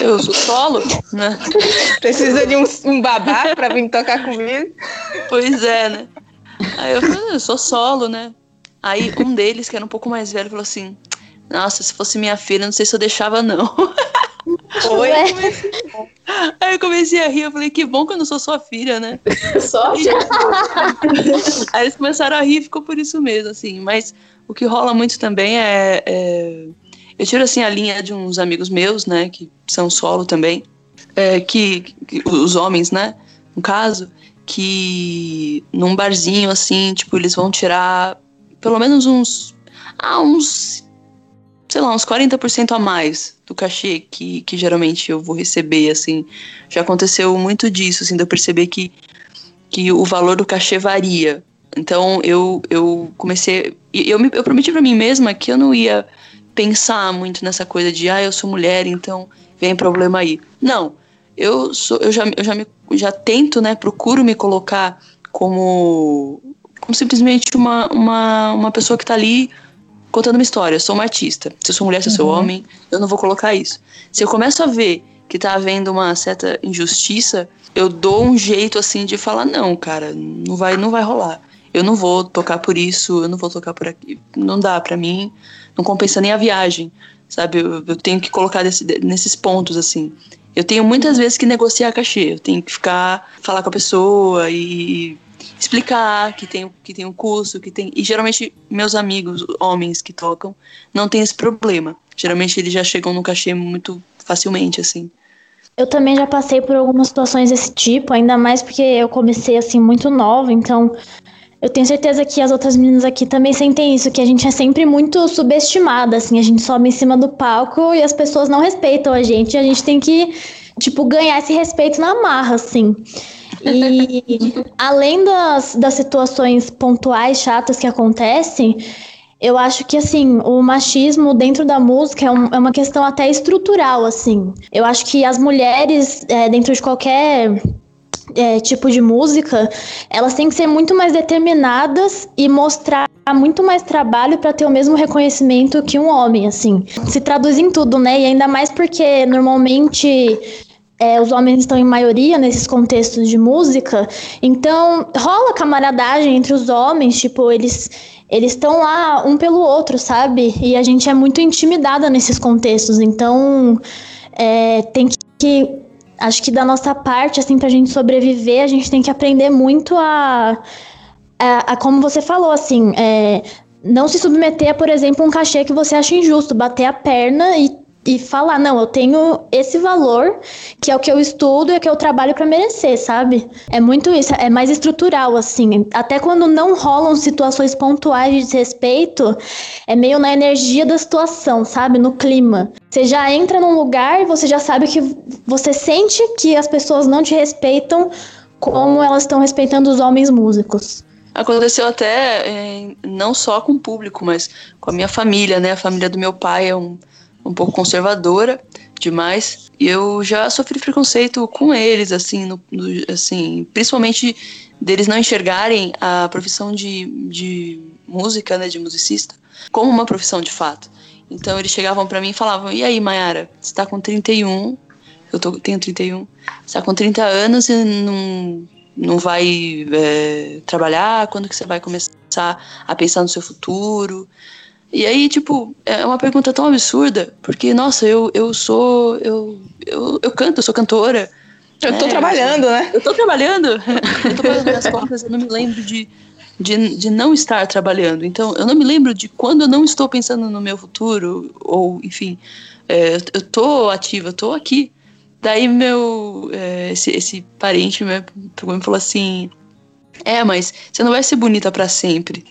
eu sou solo, né? Precisa de um, um babá pra vir tocar comigo? Pois é, né? Aí eu falei, eu sou solo, né? Aí um deles, que era um pouco mais velho, falou assim: Nossa, se fosse minha filha, não sei se eu deixava, não. Oi? Aí eu comecei a rir, eu falei, que bom que eu não sou sua filha, né? Só? Aí eles começaram a rir e ficou por isso mesmo, assim. Mas o que rola muito também é, é eu tiro assim a linha de uns amigos meus, né, que são solo também, é, que, que, os homens, né, no caso, que num barzinho assim, tipo, eles vão tirar pelo menos uns ah, uns sei lá, uns 40% a mais do cachê que, que geralmente eu vou receber, assim. Já aconteceu muito disso, assim, de eu perceber que, que o valor do cachê varia. Então eu, eu comecei. Eu, me, eu prometi para mim mesma que eu não ia pensar muito nessa coisa de, ah, eu sou mulher, então vem problema aí. Não, eu sou, eu já, eu já, me, já tento, né, procuro me colocar como, como simplesmente uma, uma, uma pessoa que está ali contando uma história. Eu sou uma artista. Se eu sou mulher, se eu sou uhum. homem, eu não vou colocar isso. Se eu começo a ver que tá havendo uma certa injustiça, eu dou um jeito assim de falar não, cara, não vai, não vai rolar. Eu não vou tocar por isso, eu não vou tocar por aqui. Não dá para mim não compensa nem a viagem, sabe? Eu, eu tenho que colocar desse, nesses pontos, assim. Eu tenho muitas vezes que negociar cachê, eu tenho que ficar, falar com a pessoa e explicar que tem, que tem um curso, que tem. E geralmente meus amigos, homens que tocam, não tem esse problema. Geralmente eles já chegam no cachê muito facilmente, assim. Eu também já passei por algumas situações desse tipo, ainda mais porque eu comecei assim muito nova, então eu tenho certeza que as outras meninas aqui também sentem isso, que a gente é sempre muito subestimada, assim, a gente sobe em cima do palco e as pessoas não respeitam a gente, a gente tem que, tipo, ganhar esse respeito na marra, assim. E além das, das situações pontuais chatas que acontecem, eu acho que, assim, o machismo dentro da música é, um, é uma questão até estrutural, assim. Eu acho que as mulheres, é, dentro de qualquer é, tipo de música, elas têm que ser muito mais determinadas e mostrar muito mais trabalho para ter o mesmo reconhecimento que um homem, assim. Se traduz em tudo, né? E ainda mais porque normalmente é, os homens estão em maioria nesses contextos de música, então rola camaradagem entre os homens, tipo, eles eles estão lá um pelo outro, sabe? E a gente é muito intimidada nesses contextos. Então, é, tem que. Acho que da nossa parte, assim, pra gente sobreviver, a gente tem que aprender muito a. a, a como você falou, assim, é, não se submeter a, por exemplo, um cachê que você acha injusto, bater a perna e e falar, não, eu tenho esse valor, que é o que eu estudo e é o que eu trabalho para merecer, sabe? É muito isso, é mais estrutural, assim. Até quando não rolam situações pontuais de desrespeito, é meio na energia da situação, sabe? No clima. Você já entra num lugar você já sabe que você sente que as pessoas não te respeitam como elas estão respeitando os homens músicos. Aconteceu até é, não só com o público, mas com a minha família, né? A família do meu pai é um um pouco conservadora demais. E eu já sofri preconceito com eles, assim, no, no, assim, principalmente deles não enxergarem a profissão de, de música, né, de musicista, como uma profissão de fato. Então eles chegavam para mim e falavam: "E aí, Mayara, você tá com 31, eu tô, tenho 31, você tá com 30 anos e não não vai é, trabalhar? Quando que você vai começar a pensar no seu futuro? E aí, tipo, é uma pergunta tão absurda, porque, nossa, eu, eu sou. Eu, eu, eu canto, eu sou cantora. Eu tô é, trabalhando, né? Eu tô trabalhando. eu tô fazendo minhas contas, eu não me lembro de, de, de não estar trabalhando. Então, eu não me lembro de quando eu não estou pensando no meu futuro, ou, enfim, é, eu tô ativa, eu tô aqui. Daí, meu. É, esse, esse parente me pegou e falou assim: É, mas você não vai ser bonita para sempre.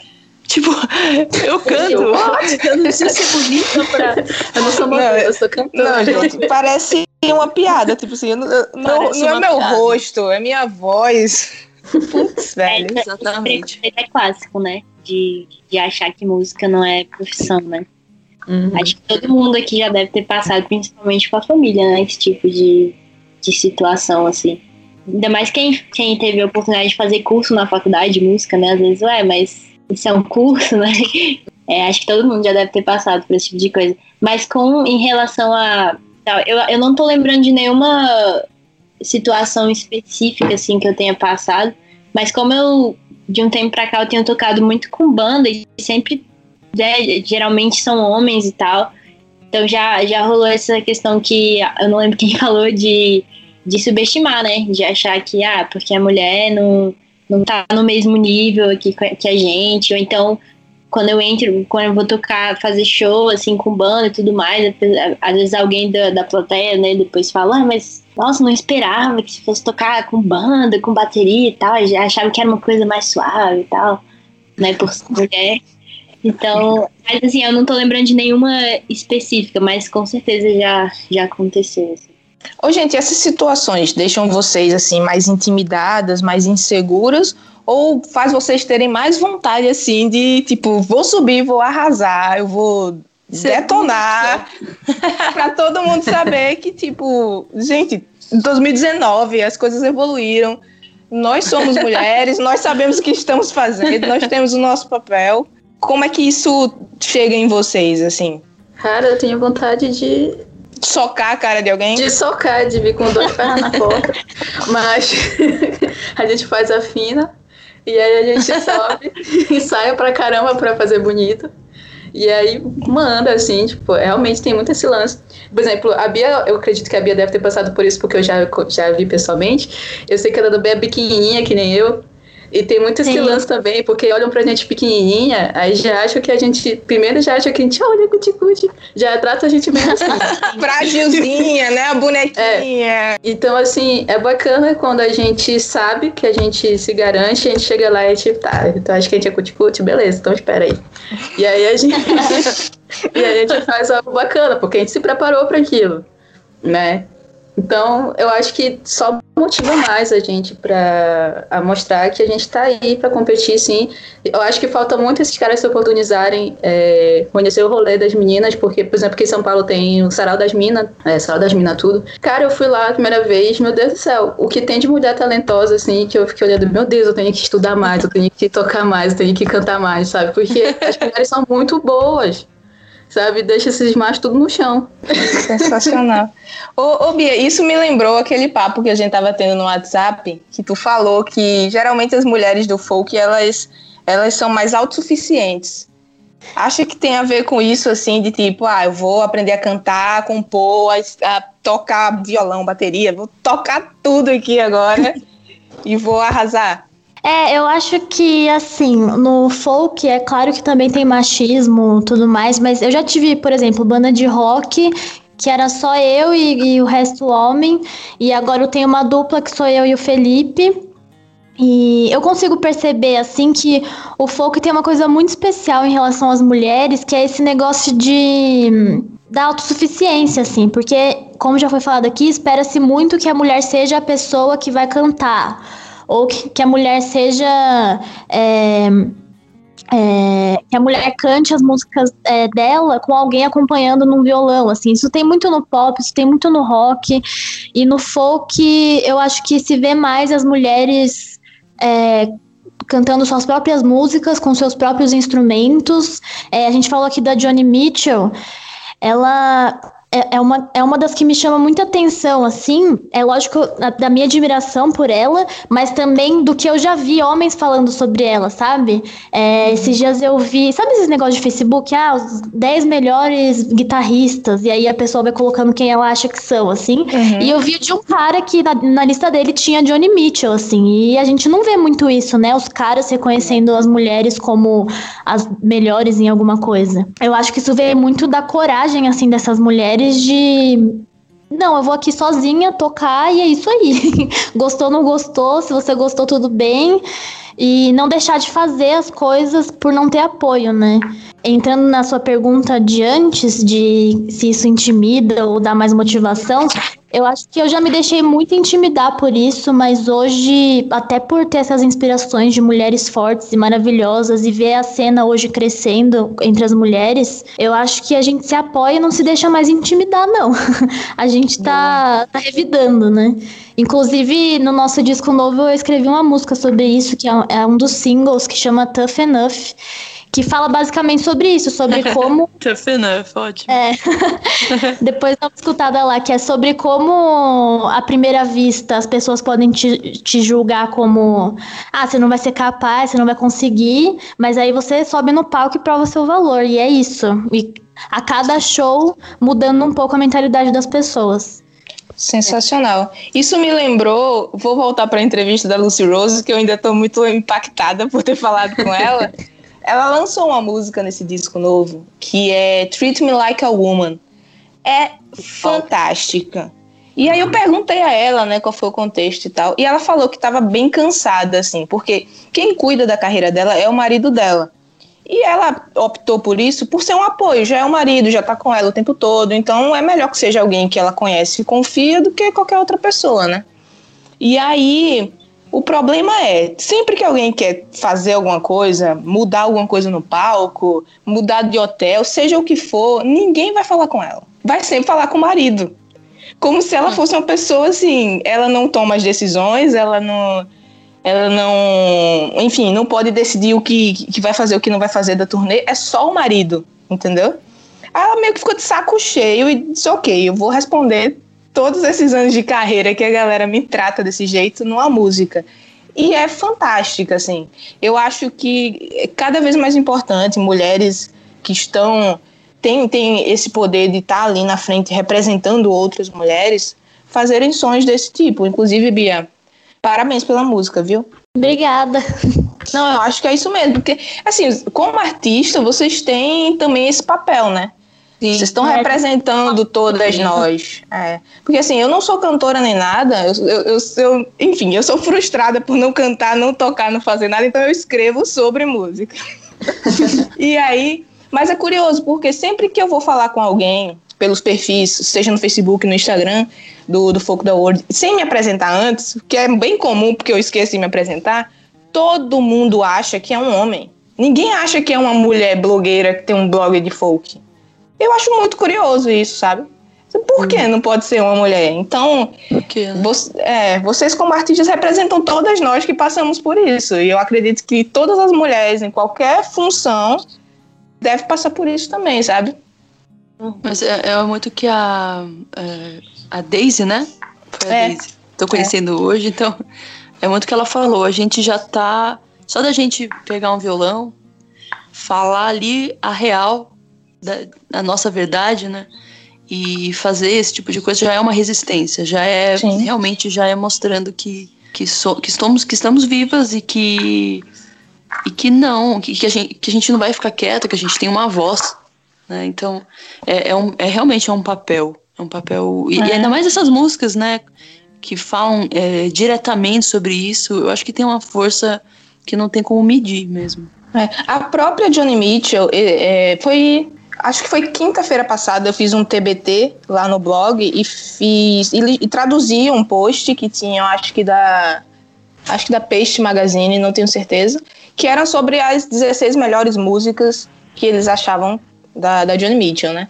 Tipo, eu canto. eu não preciso ser bonita pra. Eu não sou modelo, eu sou cantora. Não, gente, parece uma piada. Tipo assim, eu não, não, não é meu piada. rosto, é minha voz. Putz, velho. É, exatamente. É clássico, né? De, de achar que música não é profissão, né? Uhum. Acho que todo mundo aqui já deve ter passado, principalmente com a família, né? Esse tipo de, de situação, assim. Ainda mais quem, quem teve a oportunidade de fazer curso na faculdade de música, né? Às vezes, ué, mas isso é um curso, né? É, acho que todo mundo já deve ter passado por esse tipo de coisa. Mas com em relação a. Eu, eu não tô lembrando de nenhuma situação específica, assim, que eu tenha passado. Mas como eu, de um tempo pra cá, eu tenho tocado muito com banda e sempre, né, geralmente são homens e tal. Então já, já rolou essa questão que eu não lembro quem falou de, de subestimar, né? De achar que, ah, porque a mulher não não tá no mesmo nível aqui que a gente, ou então quando eu entro, quando eu vou tocar, fazer show, assim, com banda e tudo mais, às vezes alguém da, da plateia, né, depois fala, ah, mas, nossa, não esperava que se fosse tocar com banda, com bateria e tal, já achava que era uma coisa mais suave e tal, né, por ser mulher. Então, mas assim, eu não tô lembrando de nenhuma específica, mas com certeza já, já aconteceu, assim. Ô, gente, essas situações deixam vocês assim mais intimidadas, mais inseguras ou faz vocês terem mais vontade assim de, tipo, vou subir, vou arrasar, eu vou detonar para todo mundo saber que tipo, gente, 2019 as coisas evoluíram. Nós somos mulheres, nós sabemos o que estamos fazendo, nós temos o nosso papel. Como é que isso chega em vocês assim? Cara, eu tenho vontade de socar a cara de alguém? De socar, de vir com dois pernas na porta. Mas a gente faz a fina e aí a gente sobe, ensaia pra caramba pra fazer bonito. E aí manda, assim, tipo, realmente tem muito esse lance. Por exemplo, a Bia, eu acredito que a Bia deve ter passado por isso, porque eu já, já vi pessoalmente. Eu sei que ela também é pequenininha, que nem eu. E tem muito esse Sim. lance também, porque olham pra gente pequenininha, aí já acham que a gente. Primeiro já acham que a gente, olha, cuti-cuti, já trata a gente bem assim. Frágilzinha, né? A bonequinha. É. Então, assim, é bacana quando a gente sabe que a gente se garante, a gente chega lá e tipo, tá, então acho que a gente é cuti-cuti, beleza, então espera aí. E aí a gente. e aí a gente faz algo bacana, porque a gente se preparou para aquilo, né? Então, eu acho que só motiva mais a gente para mostrar que a gente está aí para competir, sim. Eu acho que falta muito esses caras se oportunizarem, é, conhecer o rolê das meninas, porque, por exemplo, aqui em São Paulo tem o Sarau das Minas, é, Sarau das Minas tudo. Cara, eu fui lá a primeira vez, meu Deus do céu, o que tem de mulher talentosa, assim, que eu fiquei olhando, meu Deus, eu tenho que estudar mais, eu tenho que tocar mais, eu tenho que cantar mais, sabe? Porque as mulheres são muito boas sabe? Deixa esses machos tudo no chão. Sensacional. ô, ô, Bia, isso me lembrou aquele papo que a gente tava tendo no WhatsApp, que tu falou que geralmente as mulheres do folk, elas elas são mais autossuficientes. Acha que tem a ver com isso, assim, de tipo, ah, eu vou aprender a cantar, a compor, a, a tocar violão, bateria, vou tocar tudo aqui agora e vou arrasar. É, eu acho que, assim, no folk, é claro que também tem machismo tudo mais, mas eu já tive, por exemplo, banda de rock que era só eu e, e o resto homem, e agora eu tenho uma dupla que sou eu e o Felipe. E eu consigo perceber, assim, que o folk tem uma coisa muito especial em relação às mulheres, que é esse negócio de da autossuficiência, assim, porque, como já foi falado aqui, espera-se muito que a mulher seja a pessoa que vai cantar, ou que, que a mulher seja. É, é, que a mulher cante as músicas é, dela com alguém acompanhando num violão, assim, isso tem muito no pop, isso tem muito no rock, e no folk eu acho que se vê mais as mulheres é, cantando suas próprias músicas, com seus próprios instrumentos. É, a gente falou aqui da Johnny Mitchell. Ela é, é, uma, é uma das que me chama muita atenção, assim. É lógico, da minha admiração por ela, mas também do que eu já vi homens falando sobre ela, sabe? É, esses dias eu vi. Sabe esses negócios de Facebook? Ah, os 10 melhores guitarristas, e aí a pessoa vai colocando quem ela acha que são, assim. Uhum. E eu vi de um cara que na, na lista dele tinha Johnny Mitchell, assim. E a gente não vê muito isso, né? Os caras reconhecendo as mulheres como as melhores em alguma coisa. Eu acho que isso veio muito da coragem, assim, dessas mulheres de não, eu vou aqui sozinha tocar e é isso aí. gostou, não gostou? Se você gostou, tudo bem. E não deixar de fazer as coisas por não ter apoio, né? Entrando na sua pergunta de antes, de se isso intimida ou dá mais motivação, eu acho que eu já me deixei muito intimidar por isso, mas hoje, até por ter essas inspirações de mulheres fortes e maravilhosas e ver a cena hoje crescendo entre as mulheres, eu acho que a gente se apoia e não se deixa mais intimidar, não. a gente tá, tá revidando, né? Inclusive, no nosso disco novo, eu escrevi uma música sobre isso, que é, é um dos singles que chama Tough Enough que fala basicamente sobre isso, sobre como. Tough enough, ótimo. É. Depois dá uma escutada lá, que é sobre como, à primeira vista, as pessoas podem te, te julgar como: ah, você não vai ser capaz, você não vai conseguir, mas aí você sobe no palco e prova o seu valor, e é isso. E a cada show mudando um pouco a mentalidade das pessoas. Sensacional. Isso me lembrou, vou voltar para a entrevista da Lucy Rose, que eu ainda estou muito impactada por ter falado com ela. Ela lançou uma música nesse disco novo que é Treat Me Like a Woman. É fantástica. E aí eu perguntei a ela, né, qual foi o contexto e tal. E ela falou que estava bem cansada, assim, porque quem cuida da carreira dela é o marido dela. E ela optou por isso por ser um apoio, já é o marido, já tá com ela o tempo todo, então é melhor que seja alguém que ela conhece e confia do que qualquer outra pessoa, né? E aí o problema é, sempre que alguém quer fazer alguma coisa, mudar alguma coisa no palco, mudar de hotel, seja o que for, ninguém vai falar com ela. Vai sempre falar com o marido. Como se ela fosse uma pessoa assim, ela não toma as decisões, ela não ela não, enfim, não pode decidir o que, que vai fazer, o que não vai fazer da turnê, é só o marido, entendeu? Aí ela meio que ficou de saco cheio e disse, ok, eu vou responder todos esses anos de carreira que a galera me trata desse jeito numa música. E é fantástica, assim. Eu acho que é cada vez mais importante mulheres que estão têm, têm esse poder de estar ali na frente representando outras mulheres fazerem sons desse tipo. Inclusive, Bia, parabéns pela música, viu? Obrigada. Não, eu acho que é isso mesmo, porque assim, como artista, vocês têm também esse papel, né? Vocês estão é. representando todas nós. É. Porque assim, eu não sou cantora nem nada, eu, eu, eu, enfim, eu sou frustrada por não cantar, não tocar, não fazer nada, então eu escrevo sobre música. e aí, mas é curioso, porque sempre que eu vou falar com alguém pelos perfis, seja no Facebook, no Instagram, do, do Foco da World, sem me apresentar antes, que é bem comum porque eu esqueço de me apresentar, todo mundo acha que é um homem. Ninguém acha que é uma mulher blogueira que tem um blog de folk. Eu acho muito curioso isso, sabe? Por que não pode ser uma mulher? Então, você, é, vocês como artistas representam todas nós que passamos por isso. E eu acredito que todas as mulheres, em qualquer função, devem passar por isso também, sabe? Mas é, é muito que a, é, a Daisy, né? Foi a é. Daisy. Tô conhecendo é. hoje, então é muito que ela falou. A gente já tá só da gente pegar um violão, falar ali a real da, da nossa verdade, né? E fazer esse tipo de coisa já é uma resistência, já é Sim. realmente já é mostrando que que, so, que estamos que estamos vivas e que e que não, que, que, a gente, que a gente não vai ficar quieta, que a gente tem uma voz, né? Então é, é, um, é realmente é um papel, é um papel e, e ainda mais essas músicas, né? Que falam é, diretamente sobre isso, eu acho que tem uma força que não tem como medir mesmo. É, a própria Johnny Mitchell é, é, foi. Acho que foi quinta-feira passada, eu fiz um TBT lá no blog e fiz. E, e traduzi um post que tinha, acho que da. Acho que da Paste Magazine, não tenho certeza. Que era sobre as 16 melhores músicas que eles achavam da, da Johnny Mitchell, né?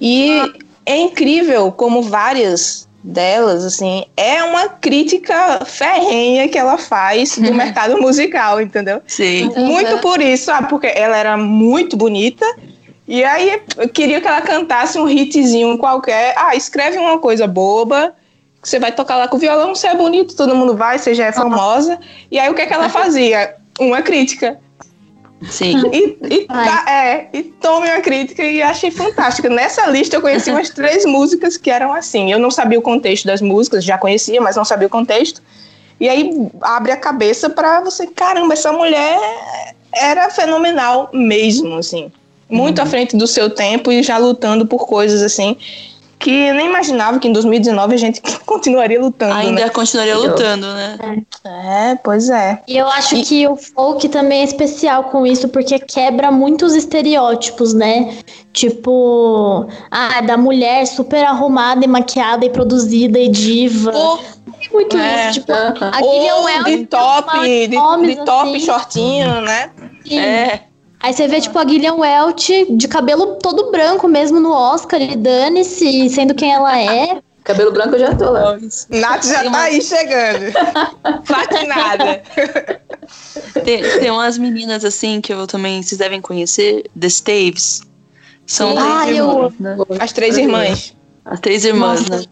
E é incrível como várias delas, assim, é uma crítica ferrenha que ela faz do mercado musical, entendeu? Sim. Muito por isso, ah, porque ela era muito bonita. E aí eu queria que ela cantasse um hitzinho qualquer. Ah, escreve uma coisa boba. que Você vai tocar lá com o violão, você é bonito, todo mundo vai, você já é famosa. E aí o que, é que ela fazia? Uma crítica. Sim. E, e, tá- é, e tome uma crítica e achei fantástica. Nessa lista eu conheci umas três músicas que eram assim. Eu não sabia o contexto das músicas, já conhecia, mas não sabia o contexto. E aí abre a cabeça pra você, caramba, essa mulher era fenomenal mesmo, assim. Muito à frente do seu tempo e já lutando por coisas assim que eu nem imaginava que em 2019 a gente continuaria lutando, Ainda né? continuaria lutando, né? É, pois é. E eu acho E- que o folk também é especial com isso, porque quebra muitos estereótipos, né? Tipo, ah, da mulher super arrumada e maquiada e produzida e diva. Ou, Tem muito É. isso. Tipo, a Gillian ou Welch de top, de, de top assim. shortinho, né? Sim. É. Aí você vê, tipo, a Gillian Welch de cabelo todo branco mesmo no Oscar, e dane-se, sendo quem ela é. Cabelo branco eu já tô lá. Nath já Tem tá uma- aí chegando. Platinada. Tem, tem umas meninas assim que eu também, vocês devem conhecer, The Staves. São Sim. três Ah, eu- né? As três irmãs. As três irmãs, Nossa. né?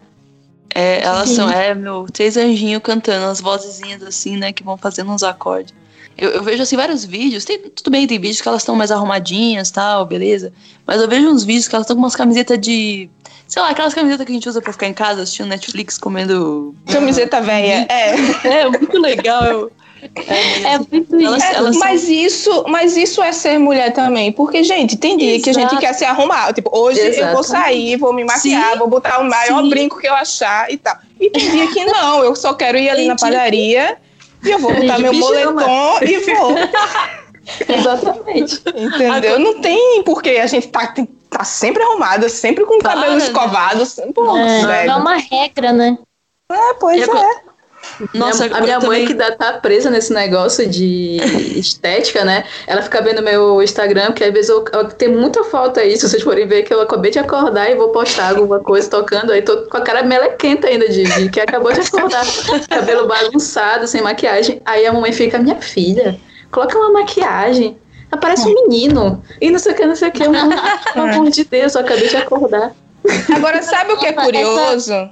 É, elas Sim. são, é, meu, três anjinhos cantando, as vozezinhas assim, né, que vão fazendo uns acordes. Eu, eu vejo, assim, vários vídeos, tem, tudo bem, tem vídeos que elas estão mais arrumadinhas, tal, beleza, mas eu vejo uns vídeos que elas estão com umas camisetas de, sei lá, aquelas camisetas que a gente usa pra ficar em casa assistindo Netflix, comendo... Camiseta velha. É. É, muito legal, eu... É muito Elas-. É, elas são- mas, isso, mas isso é ser mulher também. Porque, gente, tem dia que a gente Exato. quer se arrumar. Tipo, hoje eu vou sair, vou me maquiar, Sim. vou botar o maior Sim. brinco que eu achar e tal. E tem dia que não, eu só quero ir ali Tem na padaria e eu vou botar de meu pijama. moletom e vou. Exatamente. Entendeu? Não tem porque a gente tá, tá sempre arrumada, sempre com o Para, cabelo né? escovado. Pô, É, não é uma regra, né? É, pois Eu- é. Nossa, Minha- a minha mãe também- que dá- tá presa nesse negócio de estética, né? Ela fica vendo meu Instagram, porque às vezes eu, eu tenho muita foto aí, se vocês forem ver que eu acabei de acordar e vou postar alguma coisa tocando, aí tô com a cara melequenta ainda de, de que acabou de acordar, cabelo bagunçado, sem maquiagem. Aí a mamãe fica, minha filha, coloca uma maquiagem. Aparece um menino. E não sei o que, não sei o que. Pelo amor de Deus, eu acabei de acordar. Agora, sabe o que é Essa- curioso?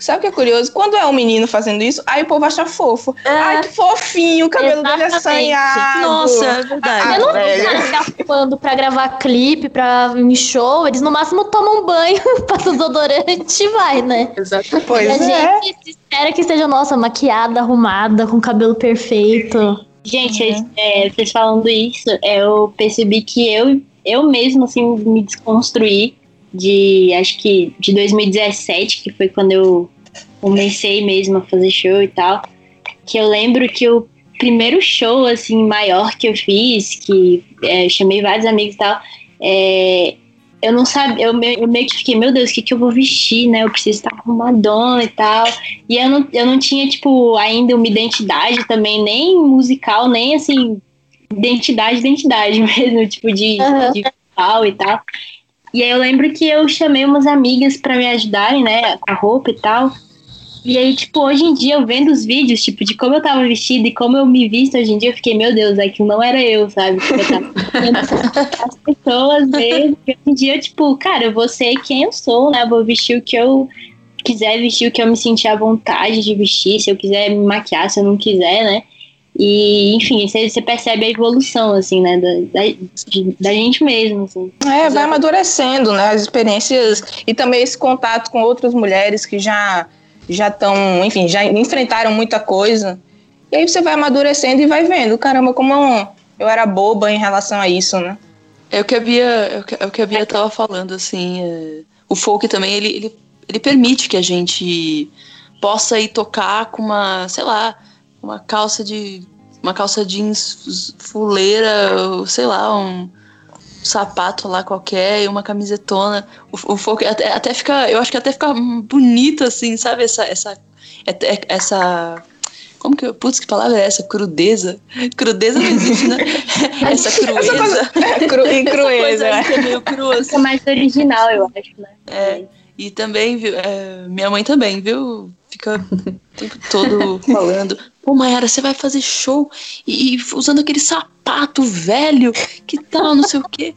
Sabe o que é curioso? Quando é um menino fazendo isso, aí o povo acha fofo. É. Ai, que fofinho, o cabelo dele é Exatamente. assanhado. Nossa, é verdade. Ah, Eu não velho. se arrumando pra gravar clipe, pra em show. Eles no máximo tomam banho, passam desodorante e vai, né? Exatamente. Pois e a é. gente se espera que esteja, nossa, maquiada, arrumada, com cabelo perfeito. Gente, é, vocês falando isso, é, eu percebi que eu, eu mesma, assim, me desconstruí de, acho que de 2017, que foi quando eu comecei mesmo a fazer show e tal, que eu lembro que o primeiro show, assim, maior que eu fiz, que é, eu chamei vários amigos e tal, é, eu não sabia, eu, eu meio que fiquei, meu Deus, o que, que eu vou vestir, né? Eu preciso estar arrumadona e tal. E eu não, eu não tinha, tipo, ainda uma identidade também, nem musical, nem assim, identidade, identidade mesmo, tipo, de, Aham. de visual e tal. E aí eu lembro que eu chamei umas amigas pra me ajudarem, né, com a roupa e tal. E aí, tipo, hoje em dia, eu vendo os vídeos, tipo, de como eu tava vestida e como eu me visto hoje em dia, eu fiquei, meu Deus, aquilo não era eu, sabe? Eu tava as pessoas mesmo. E hoje em dia, tipo, cara, eu vou ser quem eu sou, né? Eu vou vestir o que eu quiser vestir, o que eu me sentir à vontade de vestir, se eu quiser me maquiar, se eu não quiser, né? E, enfim, você, percebe a evolução, assim, né? Da, da, de, da gente mesmo, assim. É, vai amadurecendo, né? As experiências e também esse contato com outras mulheres que já já estão, enfim, já enfrentaram muita coisa. E aí você vai amadurecendo e vai vendo, caramba, como eu, eu era boba em relação a isso, né? É o que a Bia, é o que, é o que a Bia tava falando, assim. É, o folk também, ele, ele, ele permite que a gente possa ir tocar com uma, sei lá, uma calça de. Uma calça jeans fuleira, sei lá, um sapato lá qualquer e uma camisetona. O, o folk até, até fica. Eu acho que até fica bonito, assim, sabe? Essa. essa, é, essa como que. Putz, que palavra é essa? Crudeza? Crudeza não existe, né? essa crueza. Essa coisa, é, cru, e crueza. Essa coisa é meio crua. Assim. É mais original, eu acho, né? É. E também, viu, é, minha mãe também, viu? Fica o tempo todo falando. Pô, Mayara, você vai fazer show e, e, usando aquele sapato velho, que tal, não sei o quê.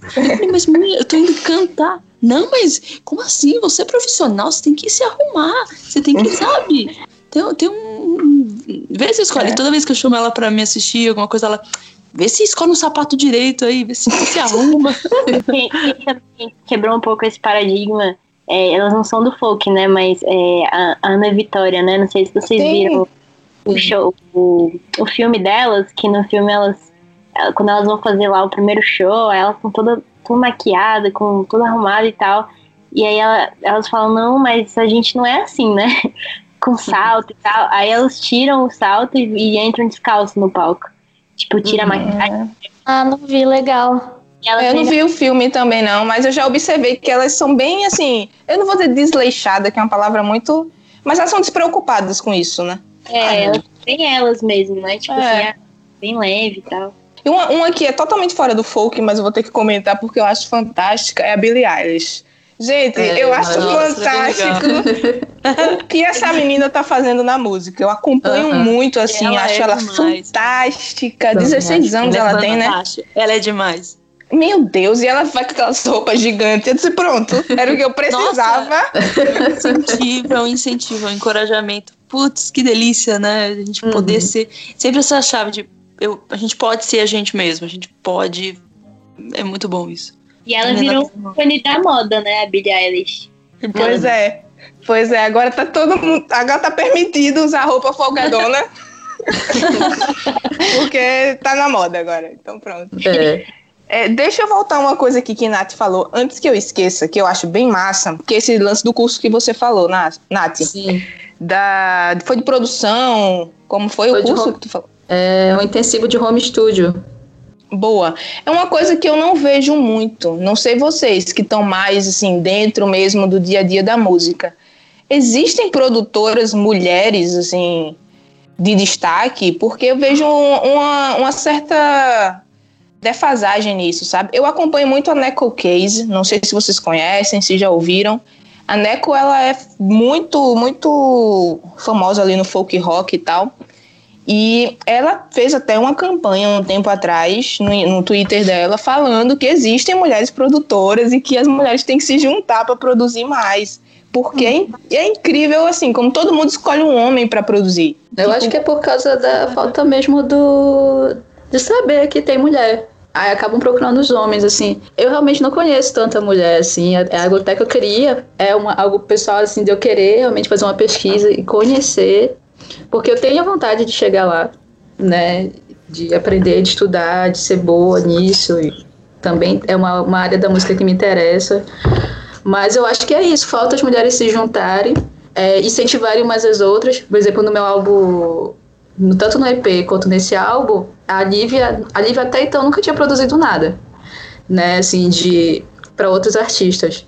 Mas, mãe, eu tô indo cantar. Não, mas como assim? Você é profissional, você tem que se arrumar. Você tem que, sabe? Tem, tem um. Vê se escolhe. É. Toda vez que eu chamo ela pra me assistir, alguma coisa, ela. Vê se escolhe um sapato direito aí, vê se se arruma. Quebrou um pouco esse paradigma. É, elas não são do folk, né? Mas é, a Ana Vitória, né? Não sei se vocês Sim. viram o show, o, o filme delas, que no filme elas. Quando elas vão fazer lá o primeiro show, elas estão toda, toda maquiada, com tudo arrumado e tal. E aí ela, elas falam, não, mas a gente não é assim, né? com salto e tal. Aí elas tiram o salto e, e entram descalço no palco. Tipo, tira a uhum. maquiagem. Ah, não vi, legal. Eu não vi o filme também, não, mas eu já observei que elas são bem assim. Eu não vou dizer desleixada, que é uma palavra muito. Mas elas são despreocupadas com isso, né? É, elas, bem elas mesmo, né? Tipo é. assim, é bem leve e tal. E uma, uma que é totalmente fora do folk, mas eu vou ter que comentar porque eu acho fantástica, é a Billie Eilish. Gente, é, eu acho fantástico o que essa menina tá fazendo na música. Eu acompanho uh -huh. muito, assim, ela acho é ela demais. fantástica. 16 anos ela, ela é tem, né? Ela é demais. Meu Deus, e ela vai com aquelas roupas gigantes. Eu disse, pronto, era o que eu precisava. Nossa, incentivo, é um incentivo, é um encorajamento. Putz, que delícia, né? A gente poder uhum. ser. Sempre essa chave de. Eu, a gente pode ser a gente mesmo, a gente pode. É muito bom isso. E ela virou um ícone da moda, né, a Billie Eilish. Pois é. Pois é, agora tá todo mundo. Agora tá permitido usar roupa folgadona. Porque tá na moda agora. Então pronto. É. É, deixa eu voltar uma coisa aqui que Nath falou, antes que eu esqueça, que eu acho bem massa, que é esse lance do curso que você falou, Nath. Sim. Da, foi de produção, como foi, foi o curso home, que tu falou? É um intensivo de home studio. Boa. É uma coisa que eu não vejo muito. Não sei vocês que estão mais assim dentro mesmo do dia a dia da música. Existem produtoras mulheres assim de destaque, porque eu vejo uma, uma certa defasagem nisso, sabe? Eu acompanho muito a Neco Case, não sei se vocês conhecem, se já ouviram. A Neco ela é muito muito famosa ali no folk rock e tal. E ela fez até uma campanha um tempo atrás no, no Twitter dela falando que existem mulheres produtoras e que as mulheres têm que se juntar para produzir mais. Porque é, é, incrível, assim, como todo mundo escolhe um homem para produzir. Eu tipo, acho que é por causa da falta mesmo do de saber que tem mulher. Aí acabam procurando os homens, assim. Eu realmente não conheço tanta mulher, assim. É algo até que eu queria. É uma, algo pessoal, assim, de eu querer realmente fazer uma pesquisa e conhecer porque eu tenho a vontade de chegar lá, né? De aprender, de estudar, de ser boa nisso. E também é uma, uma área da música que me interessa. Mas eu acho que é isso, falta as mulheres se juntarem, é, incentivarem umas às outras. Por exemplo, no meu álbum, tanto no EP quanto nesse álbum, a Lívia, a Lívia até então nunca tinha produzido nada, né, assim, de para outros artistas.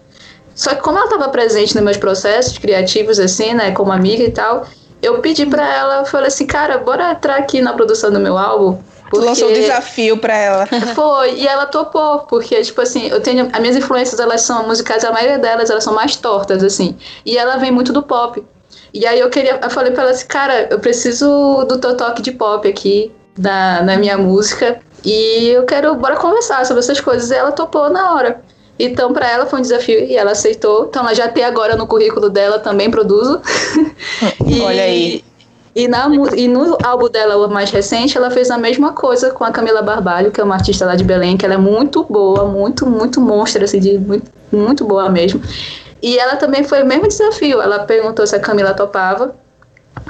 Só que como ela estava presente nos meus processos criativos, assim, né, como amiga e tal, eu pedi para ela, falei assim, cara, bora entrar aqui na produção do meu álbum. Porque... Tu lançou um desafio pra ela. Foi, e ela topou, porque, tipo assim, eu tenho. As minhas influências, elas são musicais, a maioria delas, elas são mais tortas, assim. E ela vem muito do pop. E aí eu queria. Eu falei pra ela assim, cara, eu preciso do teu toque de pop aqui na, na minha música. E eu quero, bora conversar sobre essas coisas. E ela topou na hora. Então, para ela foi um desafio e ela aceitou. Então, ela já tem agora no currículo dela também produzo. e, Olha aí. E, na, e no álbum dela, o mais recente, ela fez a mesma coisa com a Camila Barbalho, que é uma artista lá de Belém, que ela é muito boa, muito, muito monstra, assim, de, muito, muito boa mesmo. E ela também foi o mesmo desafio. Ela perguntou se a Camila topava,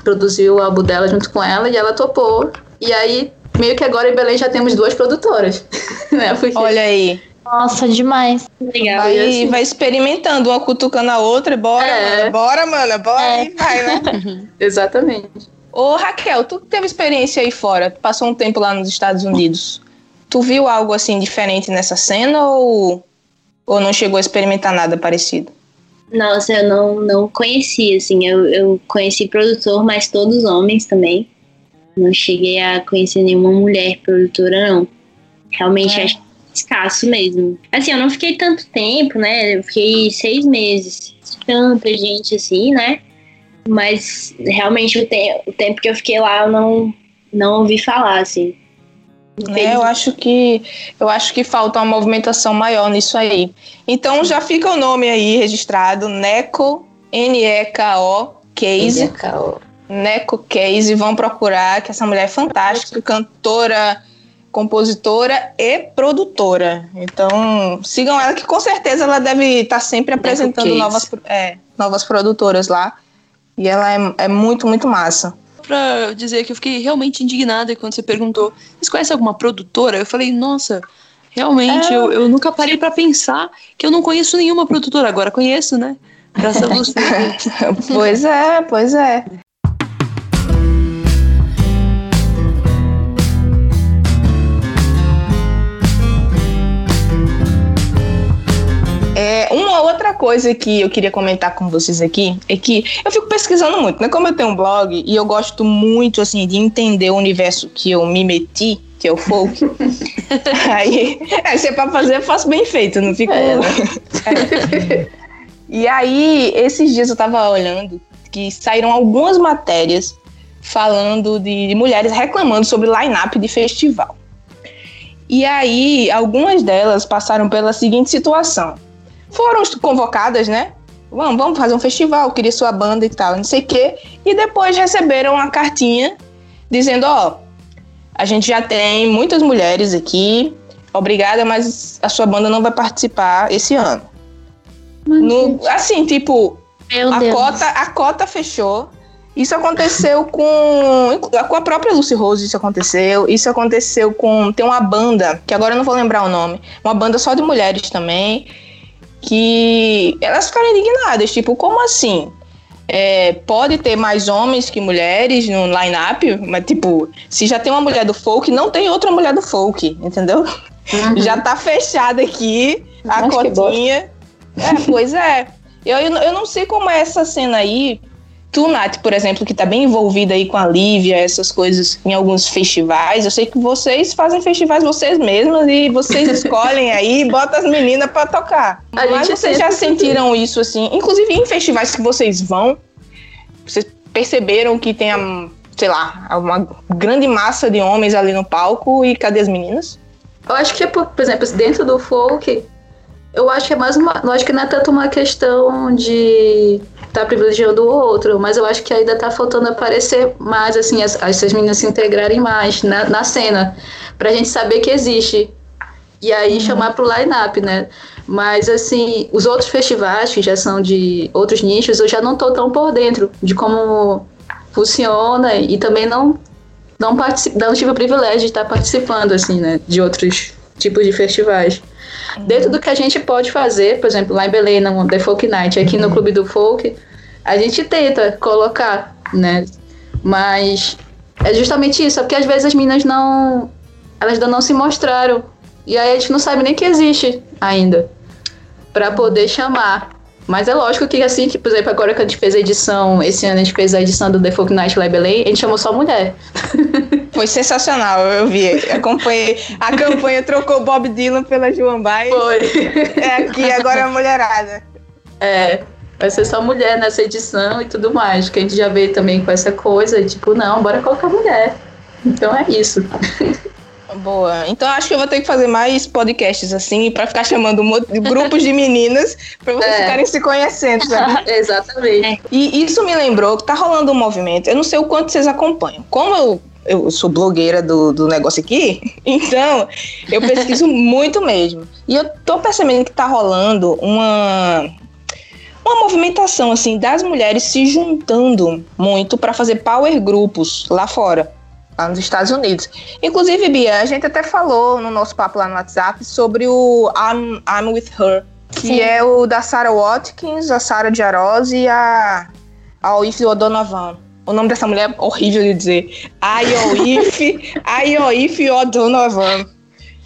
produziu o álbum dela junto com ela, e ela topou. E aí, meio que agora em Belém já temos duas produtoras. né? Porque... Olha aí. Nossa, demais. Legal. Vai, assim. vai experimentando, uma cutucando a outra, bora, é. mano, bora, mano, bora é. e vai, né? Exatamente. Ô, Raquel, tu teve experiência aí fora, passou um tempo lá nos Estados Unidos. Tu viu algo assim diferente nessa cena ou, ou não chegou a experimentar nada parecido? Nossa, eu não, não conhecia, assim, eu, eu conheci produtor, mas todos homens também. Não cheguei a conhecer nenhuma mulher produtora, não. Realmente é. acho escasso mesmo. Assim, eu não fiquei tanto tempo, né? Eu fiquei seis meses. Tanta gente assim, né? Mas realmente o, te o tempo que eu fiquei lá eu não, não ouvi falar, assim. É, eu acho que eu acho que falta uma movimentação maior nisso aí. Então já fica o nome aí registrado, Neco N-E-K-O Case. N-E-K-O. Neco Case, vão procurar, que essa mulher é fantástica, cantora, compositora e produtora. Então, sigam ela, que com certeza ela deve estar sempre apresentando novas, é, novas produtoras lá. E ela é, é muito, muito massa. Pra dizer que eu fiquei realmente indignada quando você perguntou: vocês conhecem alguma produtora? Eu falei, nossa, realmente, é... eu, eu nunca parei para pensar que eu não conheço nenhuma produtora. Agora conheço, né? Graças a você. pois é, pois é. É, uma outra coisa que eu queria comentar com vocês aqui é que eu fico pesquisando muito, né? Como eu tenho um blog e eu gosto muito, assim, de entender o universo que eu me meti, que é o folk. aí, é, se é pra fazer, eu faço bem feito, não fico. É, né? e aí, esses dias eu tava olhando que saíram algumas matérias falando de, de mulheres reclamando sobre line-up de festival. E aí, algumas delas passaram pela seguinte situação foram convocadas, né? Vamos, vamos fazer um festival, queria sua banda e tal, não sei o quê. E depois receberam uma cartinha dizendo: Ó, oh, a gente já tem muitas mulheres aqui, obrigada, mas a sua banda não vai participar esse ano. No, assim, tipo, a cota, a cota fechou. Isso aconteceu com, com a própria Lucy Rose, isso aconteceu. Isso aconteceu com. Tem uma banda, que agora eu não vou lembrar o nome, uma banda só de mulheres também que elas ficaram indignadas, tipo, como assim? É, pode ter mais homens que mulheres no line-up, mas tipo, se já tem uma mulher do folk, não tem outra mulher do folk, entendeu? Uhum. Já tá fechada aqui a Acho cotinha. É, pois é. Eu, eu não sei como é essa cena aí, Tu, Nath, por exemplo, que está bem envolvida aí com a Lívia, essas coisas em alguns festivais, eu sei que vocês fazem festivais vocês mesmas e vocês escolhem aí e botam as meninas para tocar. A Mas vocês já sentiram isso assim, inclusive em festivais que vocês vão, vocês perceberam que tem, a, sei lá, uma grande massa de homens ali no palco e cadê as meninas? Eu acho que, é por, por exemplo, dentro do folk, eu acho que é mais uma. Eu acho que não é tanto uma questão de tá privilegiando o outro, mas eu acho que ainda tá faltando aparecer mais, assim, as, essas meninas se integrarem mais na, na cena, pra gente saber que existe. E aí uhum. chamar pro line-up, né? Mas, assim, os outros festivais, que já são de outros nichos, eu já não tô tão por dentro de como funciona e também não, não, não tive o privilégio de estar participando, assim, né? De outros tipos de festivais. Dentro do que a gente pode fazer, por exemplo, lá em Belém, no The Folk Night, aqui no Clube do Folk, a gente tenta colocar, né? Mas é justamente isso, é porque às vezes as meninas não. Elas ainda não se mostraram. E aí a gente não sabe nem que existe ainda. para poder chamar. Mas é lógico que assim, que, por exemplo, agora que a gente fez a edição, esse ano a gente fez a edição do The Folk Night Belém, a gente chamou só mulher. Foi sensacional, eu vi. Acompanhei. A campanha trocou Bob Dylan pela Joan Baez. Foi. É aqui, agora é a mulherada. É, vai ser só mulher nessa edição e tudo mais. Que a gente já vê também com essa coisa, tipo, não, bora colocar mulher. Então é isso. Boa. Então acho que eu vou ter que fazer mais podcasts assim, pra ficar chamando grupos de meninas, pra vocês é. ficarem se conhecendo, sabe? Exatamente. E isso me lembrou que tá rolando um movimento, eu não sei o quanto vocês acompanham. Como eu eu sou blogueira do, do negócio aqui, então eu pesquiso muito mesmo. E eu tô percebendo que tá rolando uma uma movimentação assim das mulheres se juntando muito para fazer power grupos lá fora, lá nos Estados Unidos. Inclusive, Bia, a gente até falou no nosso papo lá no WhatsApp sobre o I'm, I'm with Her, que Sim. é o da Sarah Watkins, a Sarah Jarose e a a Oif O'Donovan. O nome dessa mulher é horrível de dizer. Ayoif, Ayoif O'Donovan.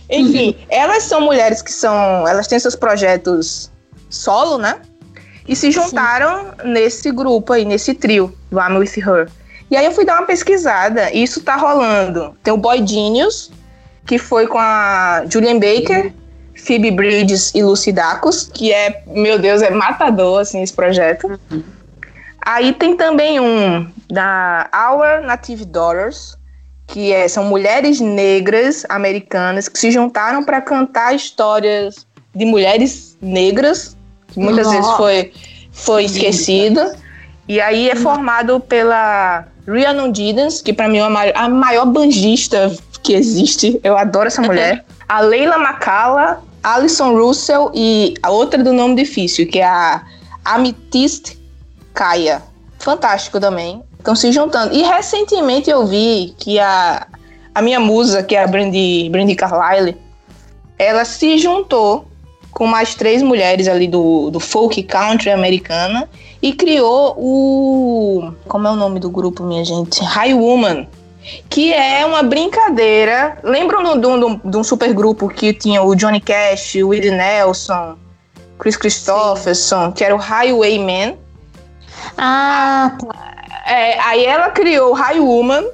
Enfim, elas são mulheres que são. Elas têm seus projetos solo, né? E se juntaram Sim. nesse grupo aí, nesse trio, do I'm With Her. E aí eu fui dar uma pesquisada e isso tá rolando. Tem o Boy Genius, que foi com a Julian Baker, Phoebe Bridges e Lucy Dacus, que é, meu Deus, é matador, assim, esse projeto. Aí tem também um da Our Native Daughters, que é, são mulheres negras americanas que se juntaram para cantar histórias de mulheres negras, que muitas Nossa. vezes foi, foi esquecida. E aí é formado pela Rhiannon Giddens, que para mim é a maior, a maior banjista que existe. Eu adoro essa mulher. a Leila Macala, Alison Russell e a outra do nome difícil, que é a Amethyst Kaya. Fantástico também. Estão se juntando. E recentemente eu vi que a, a minha musa, que é a Brandy, Brandy Carlyle, ela se juntou com mais três mulheres ali do, do folk country americana e criou o. Como é o nome do grupo, minha gente? High Woman. Que é uma brincadeira. Lembram de um, de um super grupo que tinha o Johnny Cash, o Willie Nelson, Chris Christopherson, Sim. que era o Highwayman. Ah, tá. É, aí ela criou o High Woman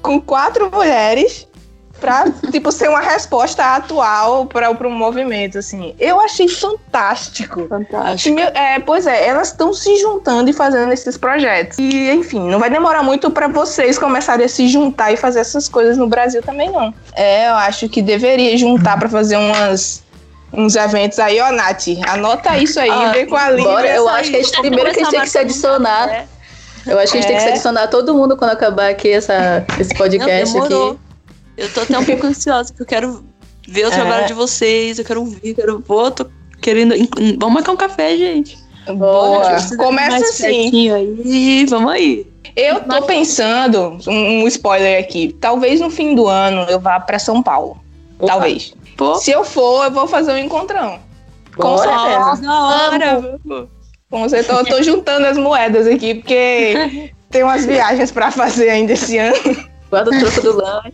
com quatro mulheres pra, tipo, ser uma resposta atual para o movimento, assim. Eu achei fantástico. Fantástico. É, pois é, elas estão se juntando e fazendo esses projetos. E, enfim, não vai demorar muito para vocês começarem a se juntar e fazer essas coisas no Brasil também, não. É, eu acho que deveria juntar para fazer umas uns eventos aí, ó, Nath. Anota isso aí, ah, vem com a língua. Bora, eu acho que a gente, primeiro que a gente tem que se adicionar. Né? Eu acho que a gente é. tem que se adicionar todo mundo quando acabar aqui essa, esse podcast Não, aqui. Eu tô até um pouco ansiosa, porque eu quero ver o é. trabalho de vocês, eu quero ouvir, quero. Pô, tô querendo. Vamos marcar um café, gente. Boa. Começa assim. Aí, vamos aí. Eu tô pensando, um, spoiler aqui, talvez no fim do ano eu vá para São Paulo. Opa. Talvez. Pô. Se eu for, eu vou fazer um encontrão. Com certeza. Na hora. Com certeza. Eu tô juntando as moedas aqui, porque tem umas viagens para fazer ainda esse ano. Guarda o troco do lanche.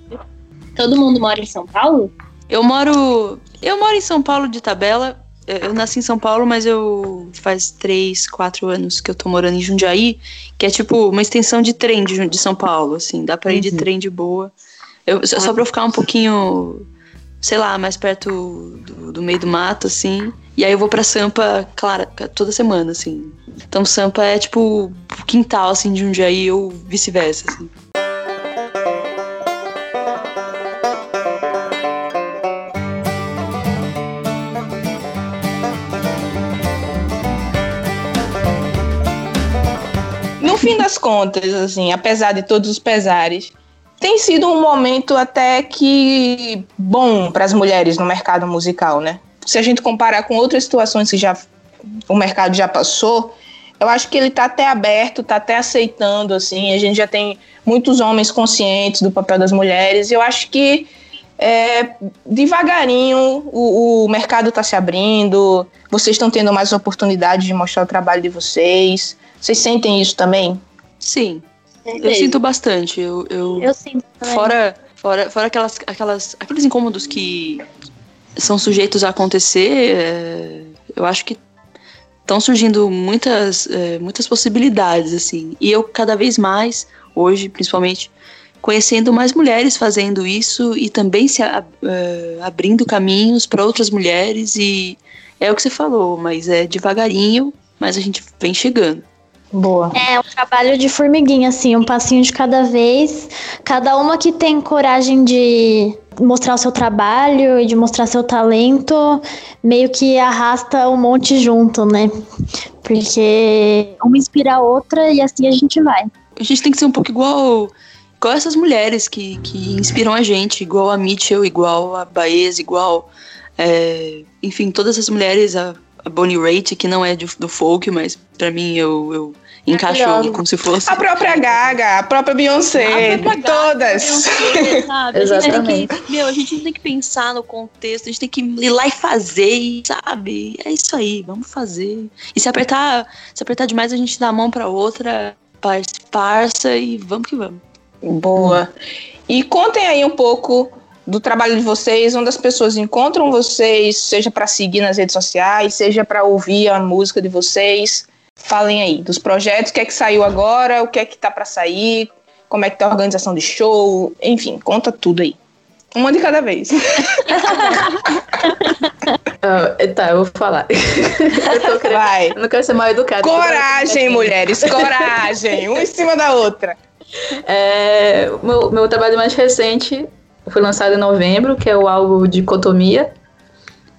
Todo mundo mora em São Paulo? Eu moro. Eu moro em São Paulo de tabela. Eu nasci em São Paulo, mas eu faz três, quatro anos que eu tô morando em Jundiaí, que é tipo uma extensão de trem de, de São Paulo, assim, dá pra ir uhum. de trem de boa. Eu, só pra eu ficar um pouquinho, sei lá, mais perto do, do, meio do mato, assim. E aí eu vou pra Sampa, claro, toda semana, assim. Então Sampa é tipo quintal, assim, de Jundiaí ou vice-versa, assim. Das contas, assim, apesar de todos os pesares, tem sido um momento até que bom para as mulheres no mercado musical, né? Se a gente comparar com outras situações que já o mercado já passou, eu acho que ele está até aberto, está até aceitando, assim, a gente já tem muitos homens conscientes do papel das mulheres, e eu acho que é, devagarinho o, o mercado está se abrindo, vocês estão tendo mais oportunidade de mostrar o trabalho de vocês. Vocês sentem isso também? Sim. Eu sinto bastante. Eu, eu, eu sinto também. Fora, fora, fora aquelas, aquelas, aqueles incômodos que são sujeitos a acontecer, é, eu acho que estão surgindo muitas, é, muitas possibilidades, assim. E eu, cada vez mais, hoje, principalmente, conhecendo mais mulheres fazendo isso e também se uh, abrindo caminhos para outras mulheres. E é o que você falou, mas é devagarinho, mas a gente vem chegando. Boa. É um trabalho de formiguinha, assim, um passinho de cada vez. Cada uma que tem coragem de mostrar o seu trabalho e de mostrar seu talento, meio que arrasta um monte junto, né? Porque uma inspira a outra e assim a gente vai. A gente tem que ser um pouco igual, igual essas mulheres que, que inspiram a gente, igual a Mitchell, igual a Baez, igual. É, enfim, todas as mulheres, a, a Bonnie Raitt, que não é do, do folk, mas para mim eu, eu encaixo como se fosse. A própria Gaga, a própria Beyoncé, A própria Gaga, todas. Beyoncé, sabe? A gente Exatamente. que, meu, a gente não tem que pensar no contexto, a gente tem que ir lá e fazer, sabe? É isso aí, vamos fazer. E se apertar, se apertar demais, a gente dá a mão pra outra, parça, parça e vamos que vamos. Boa. E contem aí um pouco do trabalho de vocês, onde as pessoas encontram vocês, seja para seguir nas redes sociais, seja para ouvir a música de vocês. Falem aí dos projetos, o que é que saiu agora, o que é que tá para sair, como é que tá a organização de show, enfim, conta tudo aí. Uma de cada vez. Ah, tá, eu vou falar. eu, tô querendo, Vai. eu não quero ser mal educada. Coragem, mulheres, coragem. Uma em cima da outra. É, meu, meu trabalho mais recente foi lançado em novembro, que é o álbum Dicotomia.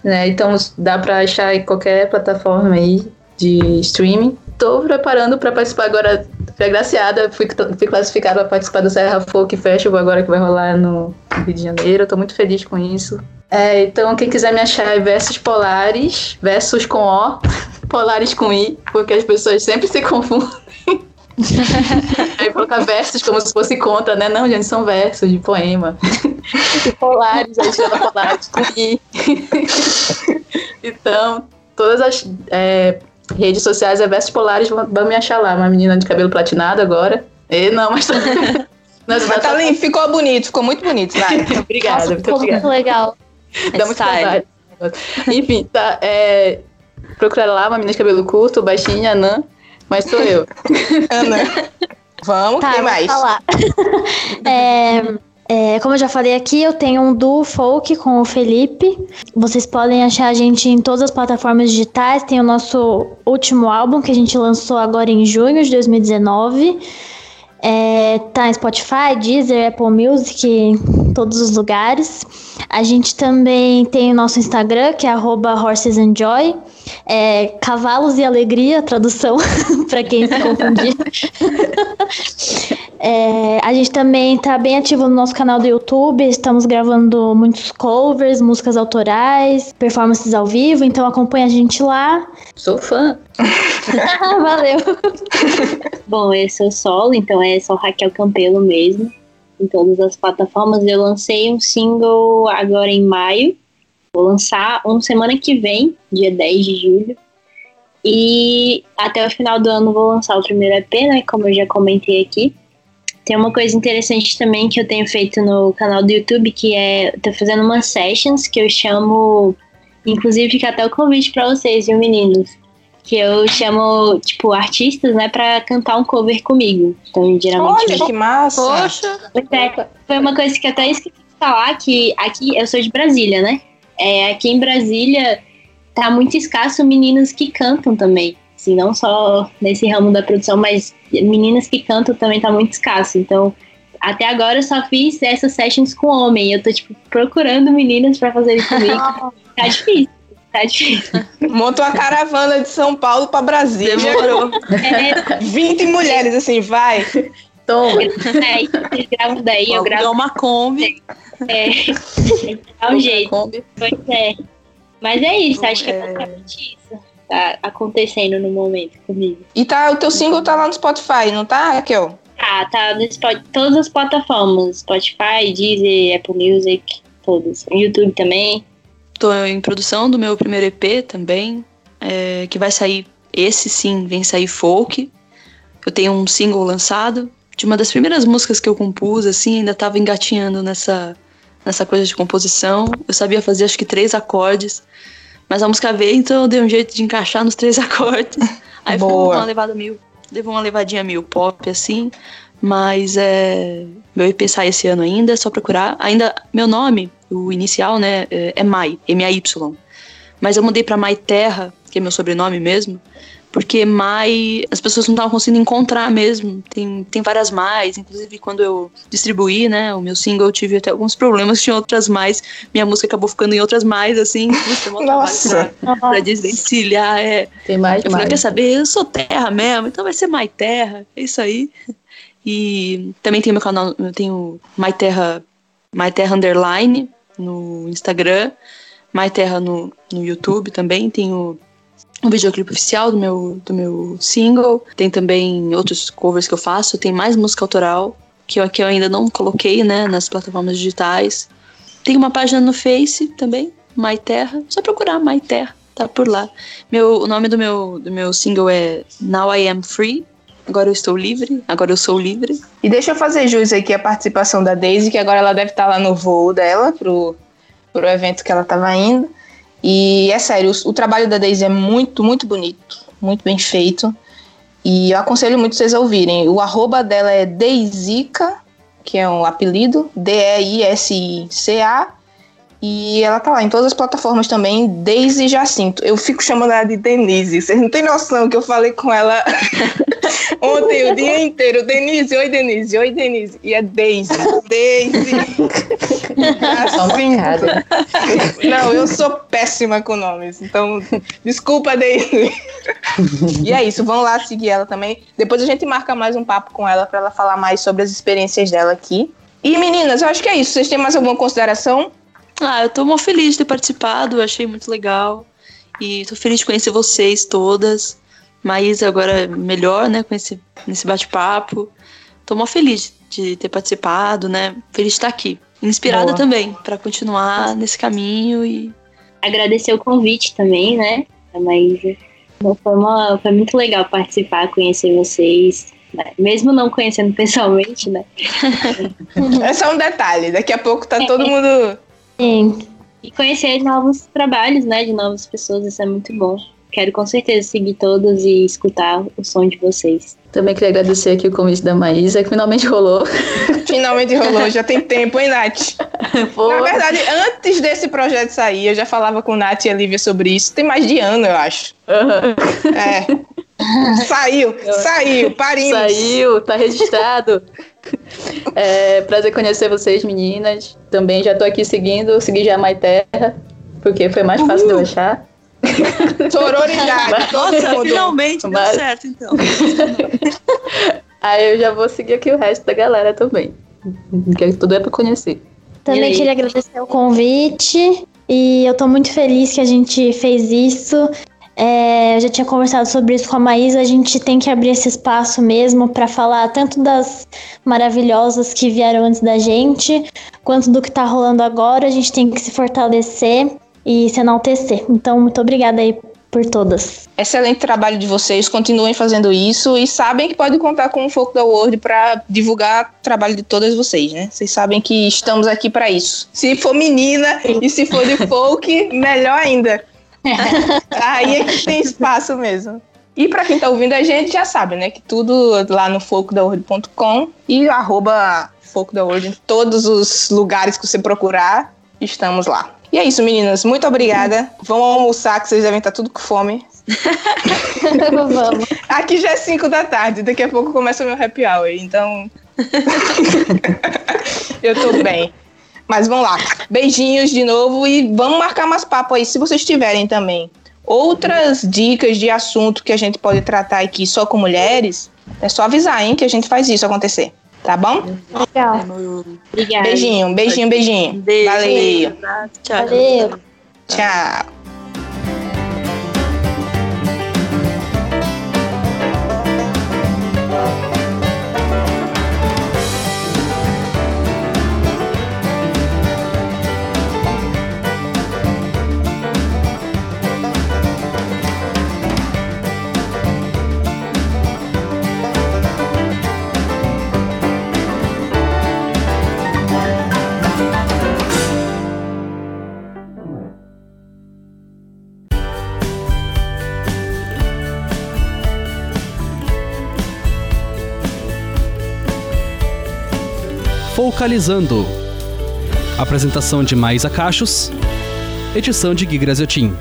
Né? Então dá pra achar em qualquer plataforma aí de streaming. Tô preparando para participar agora, fui agraciada, fui, fui classificada para participar do Serra Folk Festival agora que vai rolar no Rio de Janeiro. Tô muito feliz com isso. É, então quem quiser me achar é Versos Polares, versos com O, Polares com I, porque as pessoas sempre se confundem. Aí colocar versos como se fosse conta, né? Não, gente, são versos de poema. E polares, aí chama polares. Então, todas as é, redes sociais é versos polares, vão, vão me achar lá. Uma menina de cabelo platinado agora. E não, mas. Mas, Mas tá lindo, ficou bonito, ficou muito bonito, vai. Obrigada, Nossa, muito ficou obrigada. muito legal. Dá muito saudade. Enfim, tá. É, procura lá, uma menina de cabelo curto, baixinha, anã. Mas sou eu. Ana. Vamos, Tá, quem mais? falar. É, é, como eu já falei aqui, eu tenho um duo folk com o Felipe. Vocês podem achar a gente em todas as plataformas digitais. Tem o nosso último álbum que a gente lançou agora em junho de 2019. É, tá em Spotify, Deezer, Apple Music, todos os lugares. A gente também tem o nosso Instagram, que é arroba horsesandjoy. É, Cavalos e Alegria, tradução, para quem se confundir. É, a gente também tá bem ativo no nosso canal do YouTube. Estamos gravando muitos covers, músicas autorais, performances ao vivo. Então acompanha a gente lá. Sou fã. Valeu. Bom, eu sou solo, então é só Raquel Campelo mesmo. Em todas as plataformas. Eu lancei um single agora em maio. Vou lançar um semana que vem, dia 10 de julho. E até o final do ano vou lançar o primeiro EP, né? Como eu já comentei aqui. Tem uma coisa interessante também que eu tenho feito no canal do YouTube, que é. Tô fazendo umas sessions que eu chamo. Inclusive, fica até o convite pra vocês, viu, meninos? Que eu chamo, tipo, artistas, né, pra cantar um cover comigo. Então, geralmente. Olha que massa. Poxa, Pois é, foi uma coisa que eu até esqueci de falar, que aqui, eu sou de Brasília, né? É, aqui em Brasília tá muito escasso meninas que cantam também. Assim, não só nesse ramo da produção, mas meninas que cantam também tá muito escasso. Então, até agora eu só fiz essas sessions com homem. Eu tô, tipo, procurando meninas pra fazerem comigo. tá difícil, tá difícil. Monta uma caravana de São Paulo pra Brasília. demorou. É, 20 mulheres, assim, vai. Toma. é, vocês gravam daí, eu gravo. deu uma Kombi. É, dá um jeito. Kombi. Pois é. Mas é isso, acho que é é- basicamente isso. Tá acontecendo no momento comigo. E tá, o teu single tá lá no Spotify, não tá, Raquel? Tá, tá no Spot- todas as plataformas. Spotify, Deezer, Apple Music, todas. YouTube também. Tô em produção do meu primeiro EP também, é, que vai sair, esse sim, vem sair folk. Eu tenho um single lançado, de uma das primeiras músicas que eu compus, assim, ainda tava engatinhando nessa, nessa coisa de composição. Eu sabia fazer acho que três acordes, mas a música veio, então eu dei um jeito de encaixar nos três acordes. Aí foi uma levada mil, levou uma levadinha mil pop, assim, mas é, meu EP sai esse ano ainda, é só procurar. Ainda, meu nome, o inicial, né, é é Mai, M-A-Y. Mas eu mudei pra Mai Terra, que é meu sobrenome mesmo, porque Mai as pessoas não estavam conseguindo encontrar mesmo. Tem, tem várias mais, inclusive quando eu distribuí, né, o meu single, eu tive até alguns problemas, tinha outras mais. Minha música acabou ficando em outras mais, assim. Nossa! Pra, pra desvencilhar, é. Tem mais, Eu falei, mais. quer saber? Eu sou terra mesmo, então vai ser Mai Terra, é isso aí. E também tem meu canal, eu tenho Mai Terra, Mai Terra Underline no Instagram, Mai Terra no, no YouTube também, tenho um videoclipe oficial do meu, do meu single, tem também outros covers que eu faço, tem mais música autoral, que eu, que eu ainda não coloquei, né, nas plataformas digitais. Tem uma página no Face também, Mai Terra, só procurar Mai Terra, tá por lá. Meu, o nome do meu, do meu single é Now I Am Free. Agora eu estou livre, agora eu sou livre. E deixa eu fazer jus aqui a participação da Daisy, que agora ela deve estar lá no voo dela, pro, pro evento que ela estava indo. E é sério, o, o trabalho da Daisy é muito, muito bonito, muito bem feito. E eu aconselho muito vocês a ouvirem. O arroba dela é Deisica, que é um apelido, D-E-I-S-I-C-A. E ela tá lá em todas as plataformas também, Daisy Jacinto. Eu fico chamando ela de Denise. Vocês não têm noção que eu falei com ela ontem o dia inteiro. Denise, oi Denise, oi Denise. E é Daisy, Daisy. Jacinto. Não, eu sou péssima com nomes. Então, desculpa, Daisy. e é isso, vão lá seguir ela também. Depois a gente marca mais um papo com ela para ela falar mais sobre as experiências dela aqui. E meninas, eu acho que é isso. Vocês têm mais alguma consideração? Ah, eu tô muito feliz de ter participado, achei muito legal. E tô feliz de conhecer vocês todas. Maísa agora melhor, né, com esse, nesse bate-papo. Tô muito feliz de ter participado, né? Feliz de estar aqui. Inspirada Boa. também para continuar nesse caminho e Agradecer o convite também, né? A Maísa. Foi, uma, foi muito legal participar, conhecer vocês. né? Mesmo não conhecendo pessoalmente, né? É só um detalhe. Daqui a pouco tá todo mundo. Sim. E conhecer novos trabalhos, né? De novas pessoas, isso é muito bom. Quero com certeza seguir todos e escutar o som de vocês. Também queria agradecer aqui o convite da Maísa, que finalmente rolou. Finalmente rolou, já tem tempo, hein, Nath? Pô, Na verdade, antes desse projeto sair, eu já falava com Nath e a Lívia sobre isso. Tem mais de ano, eu acho. aham. É. Saiu, saiu, parimos. Saiu, tá registrado. É, prazer conhecer vocês, meninas. Também já tô aqui seguindo, segui já a Mai Terra, porque foi mais fácil de eu achar. Sororidade, Nossa, finalmente deu Mas- certo então. Aí eu já vou seguir aqui o resto da galera também. Que tudo é pra conhecer. Também E queria agradecer o convite e eu tô muito feliz que a gente fez isso. É, eu já tinha conversado sobre isso com a Maísa, a gente tem que abrir esse espaço mesmo para falar tanto das maravilhosas que vieram antes da gente, quanto do que tá rolando agora. A gente tem que se fortalecer e se enaltecer. Então, muito obrigada aí por todas. Excelente trabalho de vocês, continuem fazendo isso e sabem que pode contar com o Foco da World para divulgar o trabalho de todas vocês, né? Vocês sabem que estamos aqui para isso. Se for menina e se for de folk, melhor ainda. Aí é que tem espaço mesmo. E para quem tá ouvindo a gente já sabe, né? Que tudo lá no focodaworld.com e arroba Foco da World em todos os lugares que você procurar, estamos lá. E é isso, meninas. Muito obrigada. Vão almoçar, que vocês devem estar tudo com fome. Vamos. Aqui já é 5 da tarde, daqui a pouco começa o meu happy hour, então. eu tô bem. Mas vamos lá. Beijinhos de novo e vamos marcar mais papo aí, se vocês tiverem também. Outras dicas de assunto que a gente pode tratar aqui só com mulheres, é só avisar, hein, que a gente faz isso acontecer. Tá bom? Legal. Obrigada. Beijinho, beijinho, beijinho. beijo. Valeu. Tchau. Valeu. Tchau. Focalizando. Apresentação de Maísa Cachos. Edição de Gui Graziotin.